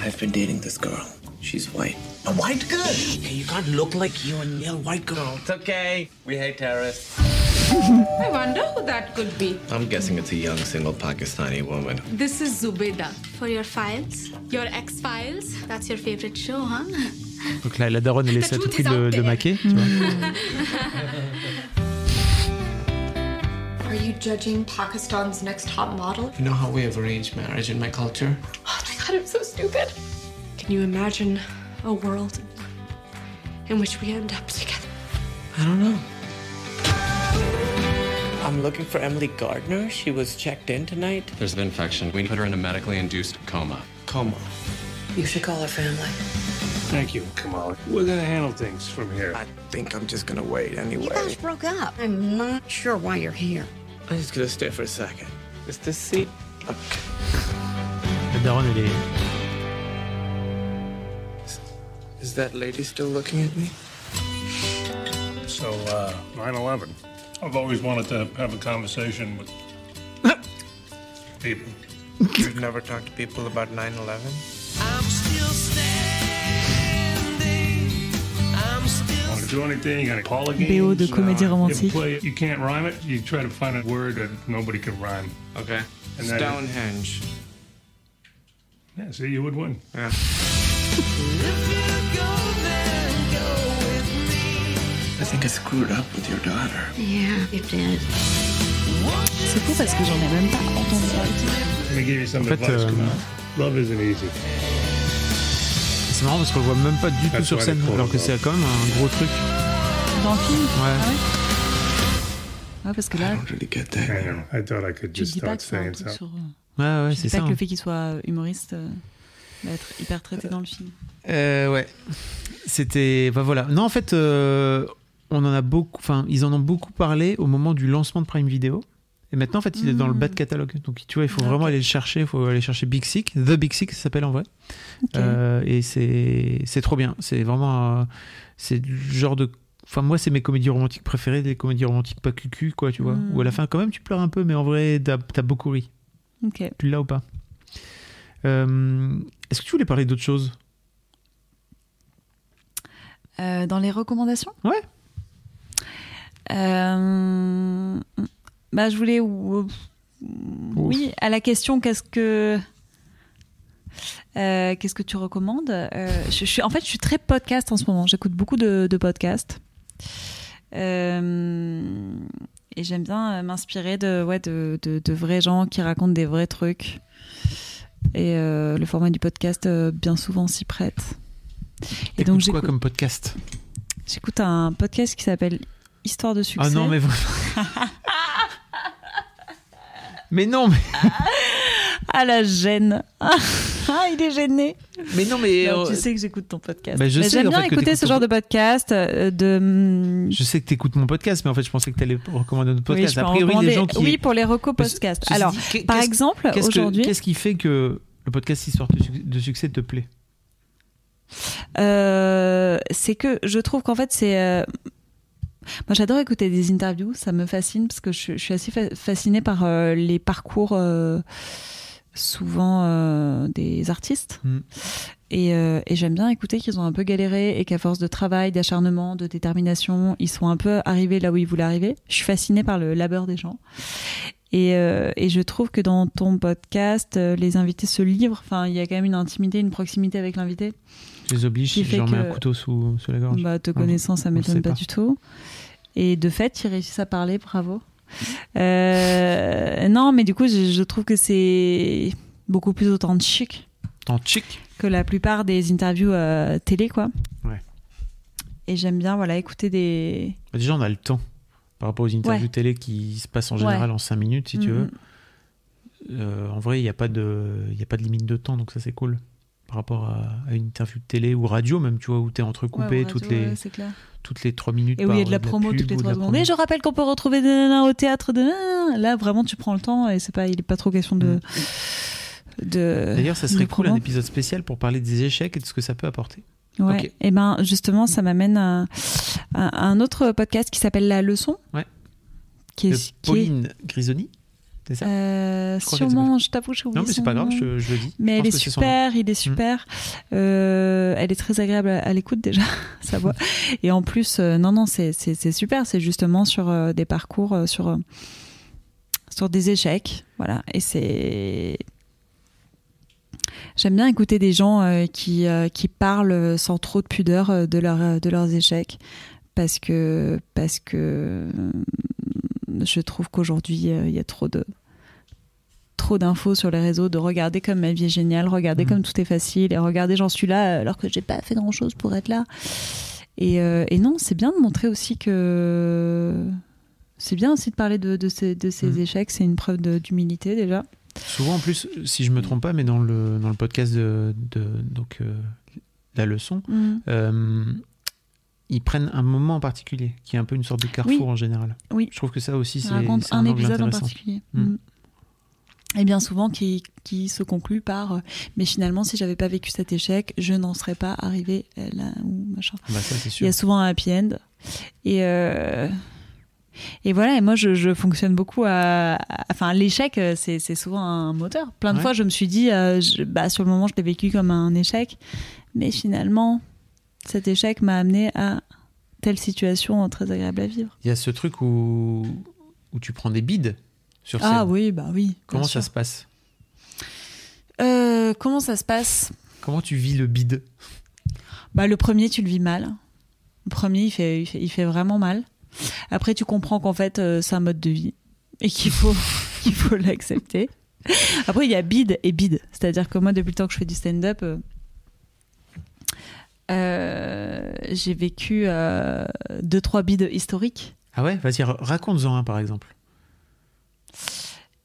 I've been dating this girl. She's white. A white girl? Hey, you can't look like you and yell white girl. It's okay. We hate terrorists. I wonder who that could be. I'm guessing it's a young single Pakistani woman. This is Zubeda. For your files, your X Files. That's your favorite show, huh? Donc là, la daronne, elle essaie à tout prix de, out de maquer. Tu vois. Are you judging Pakistan's next top model? You know how we have arranged marriage in my culture? Oh my god, I'm so stupid. Can you imagine a world in which we end up together? I don't know. I'm looking for Emily Gardner. She was checked in tonight. There's an infection. We put her in a medically induced coma. Coma. You should call her family. Thank you, Kamala. We're gonna handle things from here. I think I'm just gonna wait anyway. You guys broke up. I'm not sure why you're here. I'm just gonna stay for a second. Is this seat? La daronne, elle est. Is that lady still looking at me? So, uh, 9-11. I've always wanted to have a conversation with (laughs) people. You've never talked to people about 9 11? I wanted to do anything, you gotta call a game. BO de comédie romantique. You, play, you can't rhyme it, you try to find a word that nobody can rhyme. Okay. And then- Stonehenge. Yeah, see, you would win. Yeah. I think I screwed up with your daughter. Yeah, you did. C'est fou parce que j'en ai même pas entendu parler. Let me give you some En fait, advice. euh, Come on. Love isn't easy. C'est marrant parce qu'on le voit même pas du tout sur scène, alors que c'est quand même un gros truc. Dans le film Ouais. Ah ouais Ouais, parce que là, I don't really get that. I know. I thought I could tu te just dis pas start que c'est un saying truc sur. something. euh, Ouais, ouais, c'est dis pas ça. que le hein. fait qu'il soit humoriste euh, va être hyper traité dans le film. Euh, ouais. C'était. Bah voilà. Non, en fait, euh, on en a beaucoup. Enfin, ils en ont beaucoup parlé au moment du lancement de Prime Video. Et maintenant, en fait, il est dans le Mm. bas de catalogue. Donc, tu vois, il faut vraiment aller le chercher. Il faut aller chercher Big Sick. The Big Sick, ça s'appelle en vrai. Euh, et c'est trop bien. C'est vraiment. euh, c'est le genre de. Enfin, moi, c'est mes comédies romantiques préférées, des comédies romantiques pas cucu, quoi, tu vois. Mm. Où à la fin, quand même, tu pleures un peu, mais en vrai, t'as as beaucoup ri. Ok. Tu l'as ou pas? Euh, Est-ce que tu voulais parler d'autre chose? Dans les recommandations? Ouais. Euh, bah, je voulais. Oui, à la question qu'est-ce que. euh, qu'est-ce que tu recommandes Euh, je, je suis, En fait, je suis très podcast en ce moment. J'écoute beaucoup de, de podcasts. Euh, et j'aime bien euh, m'inspirer de, ouais, de, de, de vrais gens qui racontent des vrais trucs. Et euh, le format du podcast, euh, bien souvent, s'y prête. Et donc, quoi comme podcast? J'écoute un podcast qui s'appelle Histoire de succès. Ah non, mais vraiment. (laughs) mais non, mais. Ah la gêne. (laughs) Ah, il est gêné. Mais non, mais. Non, euh, tu sais que j'écoute ton podcast. Bah, J'aime en bien fait, écouter ce ton genre de podcast. euh, de... Je sais que t'écoutes mon podcast, mais en fait, je pensais que t'allais recommander notre Oui, podcast. peux a priori, les gens qui. oui, pour les recos podcast. Alors, dit, par exemple, aujourd'hui- Qu'est-ce qui fait que le podcast Histoire de suc- de succès te plaît? Euh, c'est que je trouve qu'en fait, c'est. euh, Moi, j'adore écouter des interviews. Ça me fascine parce que je, je suis assez fa- fascinée par euh, les parcours, euh, souvent euh, des artistes. Mm. Et, et j'aime bien écouter qu'ils ont un peu galéré et qu'à force de travail, d'acharnement, de détermination, ils sont un peu arrivés là où ils voulaient arriver. Je suis fascinée par le labeur des gens. Et, euh, et je trouve que dans ton podcast, euh, les invités se livrent. Enfin, il y a quand même une intimité, une proximité avec l'invité. Je les oblige, Qui je fait leur mets un couteau sous, sous la gorge. Bah, te connaissant, ça on le m'étonne pas, du tout. Et de fait, ils réussissent à parler, bravo. Euh, non, mais du coup, je, je trouve que c'est beaucoup plus authentique Authentique que la plupart des interviews euh, télé, quoi. Ouais. Et j'aime bien, voilà, écouter des. Bah, Déjà, on a le temps par rapport aux interviews Ouais. télé qui se passent en général Ouais. en 5 minutes, si tu Mhm. veux. Euh, en vrai, il n'y a, pas de- il y a pas de limite de temps, donc ça, c'est cool. Par rapport à, à une interview de télé ou radio, même, tu vois, où tu es entrecoupé Ouais, toutes, les, ouais, toutes les 3 minutes. Et où il y a de la promo pub toutes les ou de trois la secondes. promo. Et je rappelle qu'on peut retrouver des au théâtre de. Là, vraiment, tu prends le temps et c'est pas, il est pas trop question de. de Mm. D'ailleurs, ça serait cool un promo. épisode spécial pour parler des échecs et de ce que ça peut apporter. Ouais. Et ben justement, ça m'amène à, à un autre podcast qui s'appelle La Leçon. Ouais. Qui est, qui est- Pauline Grisoni, c'est ça Euh, Je sûrement, je t'avoue, j'ai oublié Non, mais c'est pas grave, je, je le dis. Mais elle est super, il est super. Euh, elle est très agréable à, à l'écoute déjà, (laughs) sa voix. Et en plus, euh, non, non, c'est super. C'est justement sur euh, des parcours, sur, sur des échecs. Voilà. Et c'est. J'aime bien écouter des gens qui, qui parlent sans trop de pudeur de, leur, de leurs échecs. Parce que, parce que je trouve qu'aujourd'hui, euh, il y a trop de, trop d'infos sur les réseaux, de regarder comme ma vie est géniale, regarder Mhm. comme tout est facile, et regarder j'en suis là alors que j'ai pas fait grand chose pour être là. Et, euh, et non, c'est bien de montrer aussi que c'est bien aussi de parler de, de ces, de ces Mhm. échecs, c'est une preuve d'humilité déjà. Souvent, en plus, si je me trompe pas, mais dans le, dans le podcast de, de donc, euh, La Leçon, Mhm. euh, ils prennent un moment en particulier, qui est un peu une sorte de carrefour Oui. en général. Oui. Je trouve que ça aussi, c'est un, angle épisode en particulier. Mm. Mm. Et bien souvent qui, qui se conclut par euh, mais finalement si j'avais pas vécu cet échec je n'en serais pas arrivé euh, là ou machin Bah, ça, c'est il sûr. y a souvent un happy end et euh, et voilà et moi je, je fonctionne beaucoup à, enfin l'échec c'est c'est souvent un moteur plein de Ouais. fois je me suis dit euh, je- bah sur le moment je l'ai vécu comme un échec mais finalement cet échec m'a amené à telle situation très agréable à vivre. Il y a ce truc où, où tu prends des bides sur scène. Ah oui, bah oui. bien Comment ça se passe? Euh, Comment ça se passe? Comment tu vis le bide? Bah, le premier, tu le vis mal. Le premier, il fait, il fait, il fait vraiment mal. Après, tu comprends qu'en fait, euh, c'est un mode de vie et qu'il faut, (laughs) qu'il faut l'accepter. Après, il y a bide et bide. C'est-à-dire que moi, depuis le temps que je fais du stand-up, euh, euh, j'ai vécu euh, deux, trois bides historiques. Ah ouais Vas-y, ra- raconte-en un par exemple.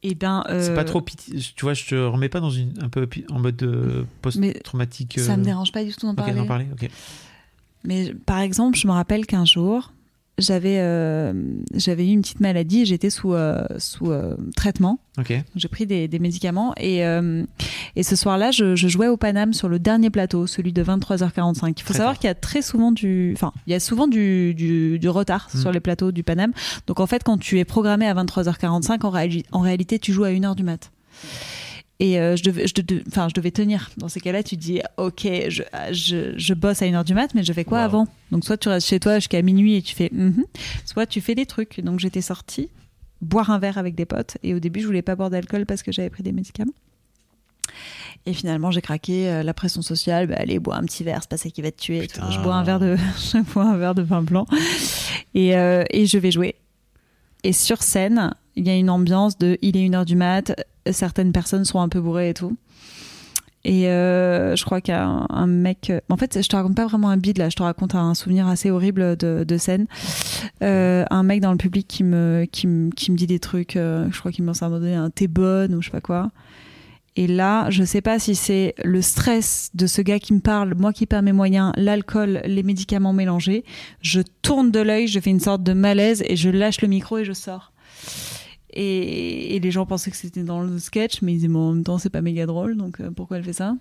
Et ben, C'est euh, pas trop piti- Tu vois, je te remets pas dans une, un peu en mode euh, post-traumatique. ça euh, me dérange pas du tout d'en Ok, parler. parler, ok. Mais par exemple, je me rappelle qu'un jour, j'avais euh, j'avais eu une petite maladie et j'étais sous, euh, sous euh, traitement. Ok. Donc, J'ai pris des, des médicaments et, euh, et ce soir-là, je, je jouais au Paname sur le dernier plateau, celui de 23h45. Il faut Très savoir qu'il y a très souvent du, enfin, il y a souvent du, du, du retard Mm. sur les plateaux du Paname. Donc en fait, quand tu es programmé à 23h45, en, réali- en réalité, tu joues à 1h du mat. Et euh, je, devais, je, de- je devais tenir. Dans ces cas-là, tu te dis, ok, je, je, je bosse à 1h du mat, mais je fais quoi avant? Donc soit tu restes chez toi jusqu'à minuit et tu fais, Mhm. soit tu fais des trucs. Donc j'étais sortie boire un verre avec des potes. Et au début, je voulais pas boire d'alcool parce que j'avais pris des médicaments. Et finalement, j'ai craqué. euh, la pression sociale, bah, allez, bois un petit verre, c'est pas ça qui va te tuer. Je bois un verre de, (laughs) je bois un verre de vin blanc. Et, euh, et je vais jouer. Et sur scène, il y a une ambiance de il est une heure du mat, certaines personnes sont un peu bourrées et tout. Et euh, je crois qu'il y a un, mec. En fait, je te raconte pas vraiment un bide là, je te raconte un souvenir assez horrible de, scène. Euh, un mec dans le public qui me, qui me, qui me dit des trucs, euh, je crois qu'il m'a donné un t'es bonne ou je sais pas quoi. Et là, je sais pas si c'est le stress de ce gars qui me parle, moi qui perds mes moyens, l'alcool, les médicaments mélangés. Je tourne de l'œil, je fais une sorte de malaise et je lâche le micro et je sors. Et, et les gens pensaient que c'était dans le sketch, mais ils disaient, mais en même temps, c'est pas méga drôle, donc euh, pourquoi elle fait ça?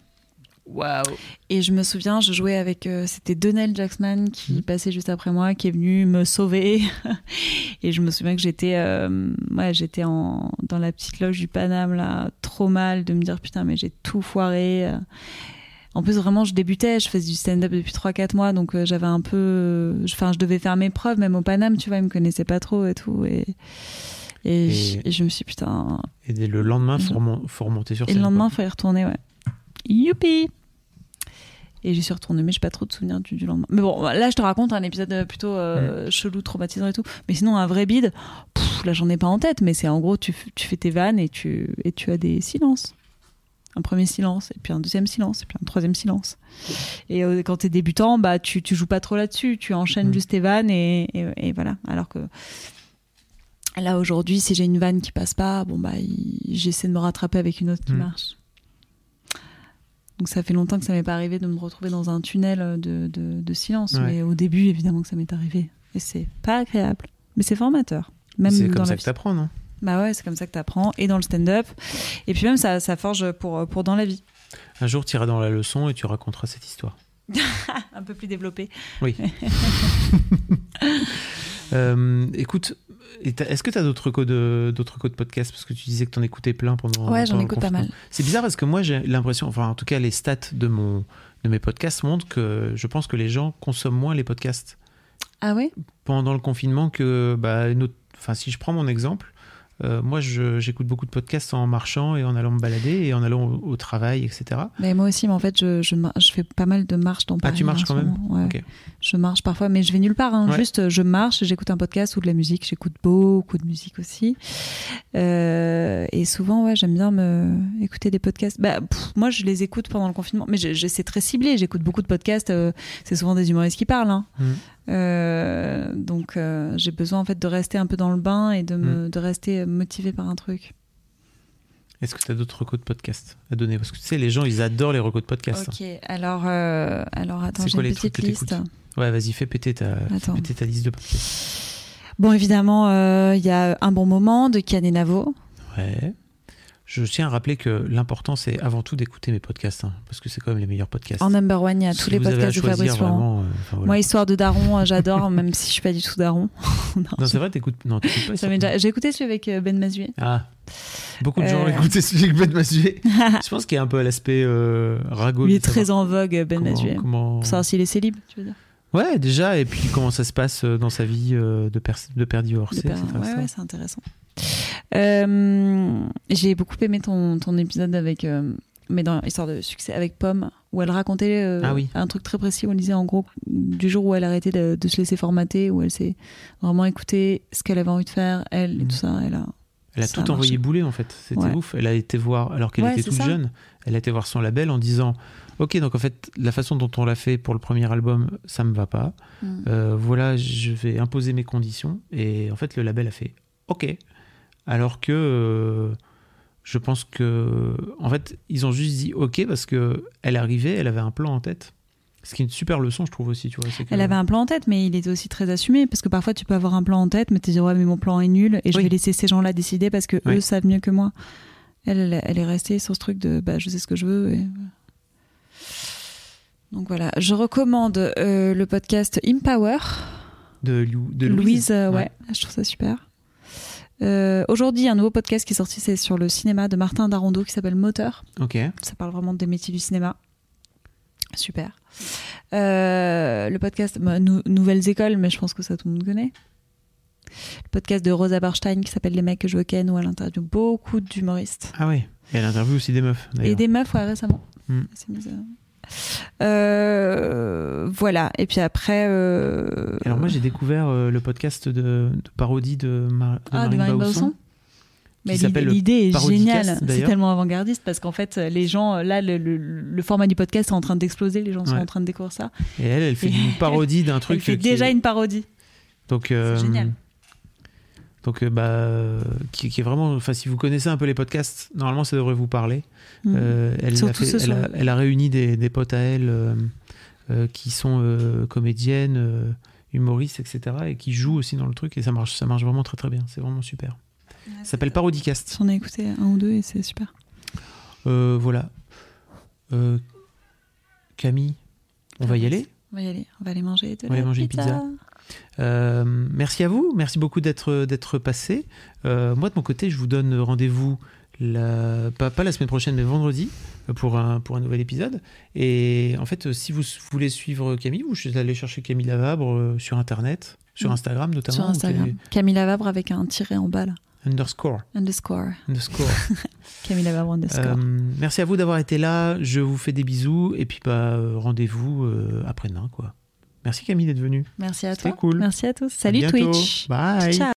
Waouh Et je me souviens, je jouais avec, euh, c'était Donnell Jacksman qui passait juste après moi, qui est venu me sauver. (laughs) et je me souviens que j'étais, euh, ouais, j'étais en, dans la petite loge du Paname, là, trop mal de me dire, putain, mais j'ai tout foiré. euh. En plus, vraiment, je débutais, je faisais du stand-up depuis 3-4 mois, donc euh, j'avais un peu. Enfin, je devais faire mes preuves, même au Paname, tu vois, ils me connaissaient pas trop et tout. Et, et, Et- je, et je me suis dit, putain. Et le lendemain, faut, remon- faut remonter sur Et scène. le lendemain, il faut y retourner, ouais. Youpi Et j'y suis retournée, mais j'ai pas trop de souvenirs du, du lendemain. Mais bon, là, je te raconte un épisode plutôt euh, chelou, traumatisant et tout. Mais sinon, un vrai bide, pff, là, j'en ai pas en tête, mais c'est en gros, tu, fais tes vannes et tu, et tu as des silences. Un premier silence, et puis un deuxième silence, et puis un troisième silence. Et euh, quand t'es débutant, bah, tu, tu joues pas trop là-dessus. Tu enchaînes juste tes vannes et, et, et voilà. Alors que là, aujourd'hui, si j'ai une vanne qui passe pas, bon, bah, j'essaie de me rattraper avec une autre qui Mm. marche. Donc ça fait longtemps que ça m'est pas arrivé de me retrouver dans un tunnel de, de, de silence. Ouais. Mais au début, évidemment que ça m'est arrivé. Et c'est pas agréable. Mais c'est formateur. Même C'est comme la ça vie. que t'apprends, non? Bah ouais, c'est comme ça que t'apprends. Et dans le stand-up. Et puis même, ça, ça forge pour, pour dans la vie. Un jour, tu iras dans la leçon et tu raconteras cette histoire. (laughs) un peu plus développé. Oui. (laughs) Euh, écoute, est-ce que tu as d'autres codes de, d'autres codes podcast? Parce que tu disais que tu en écoutais plein pendant. Ouais, j'en écoute pas mal. C'est bizarre parce que moi, j'ai l'impression, enfin, en tout cas, les stats de, mon, de mes podcasts montrent que je pense que les gens consomment moins les podcasts Ah ouais? pendant le confinement que. Bah, une autre- Enfin, si je prends mon exemple. Euh, moi, j'écoute beaucoup de podcasts en marchant et en allant me balader et en allant au, au travail, etc. Mais moi aussi, mais en fait, je, je, mar- je fais pas mal de marches dans Ah, Paris. tu marches quand même ouais. Je marche parfois, mais je vais nulle part. hein. Ouais. Juste, je marche, j'écoute un podcast ou de la musique. J'écoute beaucoup de musique aussi. Euh, et souvent, ouais, j'aime bien me écouter des podcasts. Bah, pff, moi, je les écoute pendant le confinement, mais je, je- c'est très ciblé. J'écoute beaucoup de podcasts. euh, c'est souvent des humoristes qui parlent. hein. Mhm. Euh, donc, euh, j'ai besoin en fait de rester un peu dans le bain et de, me, de rester motivé par un truc. Est-ce que tu as d'autres recos de podcasts à donner? Parce que tu sais, les gens, ils adorent les recos de podcasts. Ok, alors, euh, alors attends, j'ai une petite liste. Ouais, vas-y, fais péter ta, fais Attends. péter ta liste de podcasts. Bon, évidemment, euh, il y a un bon moment de Kian et Navo. Ouais. Je tiens à rappeler que l'important, c'est avant tout d'écouter mes podcasts, hein, parce que c'est quand même les meilleurs podcasts. En number one, il y a Si tous les podcasts de Fabrice Laurent. vraiment, euh, enfin, voilà. Moi, histoire de Daron, euh, j'adore, (laughs) même si je suis pas du tout Daron. (laughs) Non, c'est vrai, t'écoutes. Non, t'écoutes pas. Ça m'est déjà- J'ai écouté celui avec euh, Ben Mazué. Ah. Beaucoup de gens ont Euh. écouté celui avec Ben Mazué. (laughs) Je pense qu'il y a un peu l'aspect euh, ragot. Il est très en vogue, Ben Mazué. comment- Pour savoir s'il est célib, tu veux dire Ouais, déjà, et puis comment ça se passe euh, dans sa vie de, père divorcé. De père- ouais, ouais, c'est intéressant. Euh, J'ai beaucoup aimé ton, ton épisode avec, euh, mais dans l'histoire de succès avec Pomme, où elle racontait euh, Ah oui. un truc très précis. Elle disait en gros du jour où elle a arrêté de, de se laisser formater, où elle s'est vraiment écouté ce qu'elle avait envie de faire, elle et tout ça. Elle a, Elle a ça tout envoyé bouler en fait. C'était Ouais. ouf. Elle a été voir, alors qu'elle Ouais, était toute ça. jeune, elle a été voir son label en disant Ok, donc en fait, la façon dont on l'a fait pour le premier album, ça me va pas. Mm. Voilà, je vais imposer mes conditions. Et en fait, le label a fait Ok. Alors que euh, je pense que. En fait, ils ont juste dit Ok parce que elle arrivait, elle avait un plan en tête. Ce qui est une super leçon, je trouve aussi. Tu vois, que- Elle avait un plan en tête, mais il était aussi très assumé parce que parfois tu peux avoir un plan en tête, mais tu te dis ouais mais mon plan est nul et je Oui. vais laisser ces gens-là décider parce que eux savent mieux que moi. Elle, elle, est restée sur ce truc de bah je sais ce que je veux. Et... Donc voilà, je recommande euh, le podcast Empower. de, Lou- de Louise, Louise. euh, ouais. je trouve ça super. Euh, Aujourd'hui, un nouveau podcast qui est sorti, c'est sur le cinéma de Martin Darondo qui s'appelle Moteur. Ok. Ça parle vraiment des métiers du cinéma. Super. Euh, le podcast bah, Nou- Nouvelles Écoles, mais je pense que ça tout le monde connaît. Le podcast de Rosa Barstein qui s'appelle Les mecs que je veux ken, où elle interviewe beaucoup d'humoristes. Ah ouais. Et elle interviewe aussi des meufs. Et des meufs, ouais, récemment. Mm. À- Euh, voilà. Et puis après. euh, Alors moi j'ai découvert euh, le podcast de, de parodie de, Mar- de Ah, de Marine, Bausson. L'idée- est géniale. C'est tellement avant-gardiste parce qu'en fait, les gens, là, le, le- le format du podcast est en train d'exploser. Les gens sont en train de découvrir ça. Et elle, elle fait Et- une parodie d'un (laughs) truc. Elle fait déjà est- une parodie. Donc, euh, génial. Donc, euh, bah, qui, qui est vraiment. Enfin, si vous connaissez un peu les podcasts, normalement, ça devrait vous parler. Mm. Euh, elle, a Surtout fait- ce elle, soir. a, elle a réuni des, des potes à elle euh, euh, qui sont comédiennes, humoristes, etc. et qui jouent aussi dans le truc. Et ça marche, ça marche vraiment très très bien. C'est vraiment super. ça s'appelle Parodicast. J'en ai écouté un ou deux et c'est super. Voilà. Camille, on va y aller? On va y aller. On va aller manger de On va aller manger une pizza. Euh, merci à vous, merci beaucoup d'être d'être passé. Euh, moi de mon côté, je vous donne rendez-vous la, pas, pas la semaine prochaine, mais vendredi euh, pour un pour un nouvel épisode. Et en fait, si vous voulez suivre Camille, vous allez chercher Camille Lavabre sur internet, sur Mm. Instagram notamment. Sur Instagram. Camille Lavabre avec un tiret en bas là. Underscore. Underscore. Underscore. (laughs) Camille Lavabre underscore. Euh, merci à vous d'avoir été là. Je vous fais des bisous et puis bah rendez-vous après-demain quoi. Merci Camille d'être venue. Merci à toi. cool. Merci à tous. Salut bientôt. Twitch. Bye. Ciao.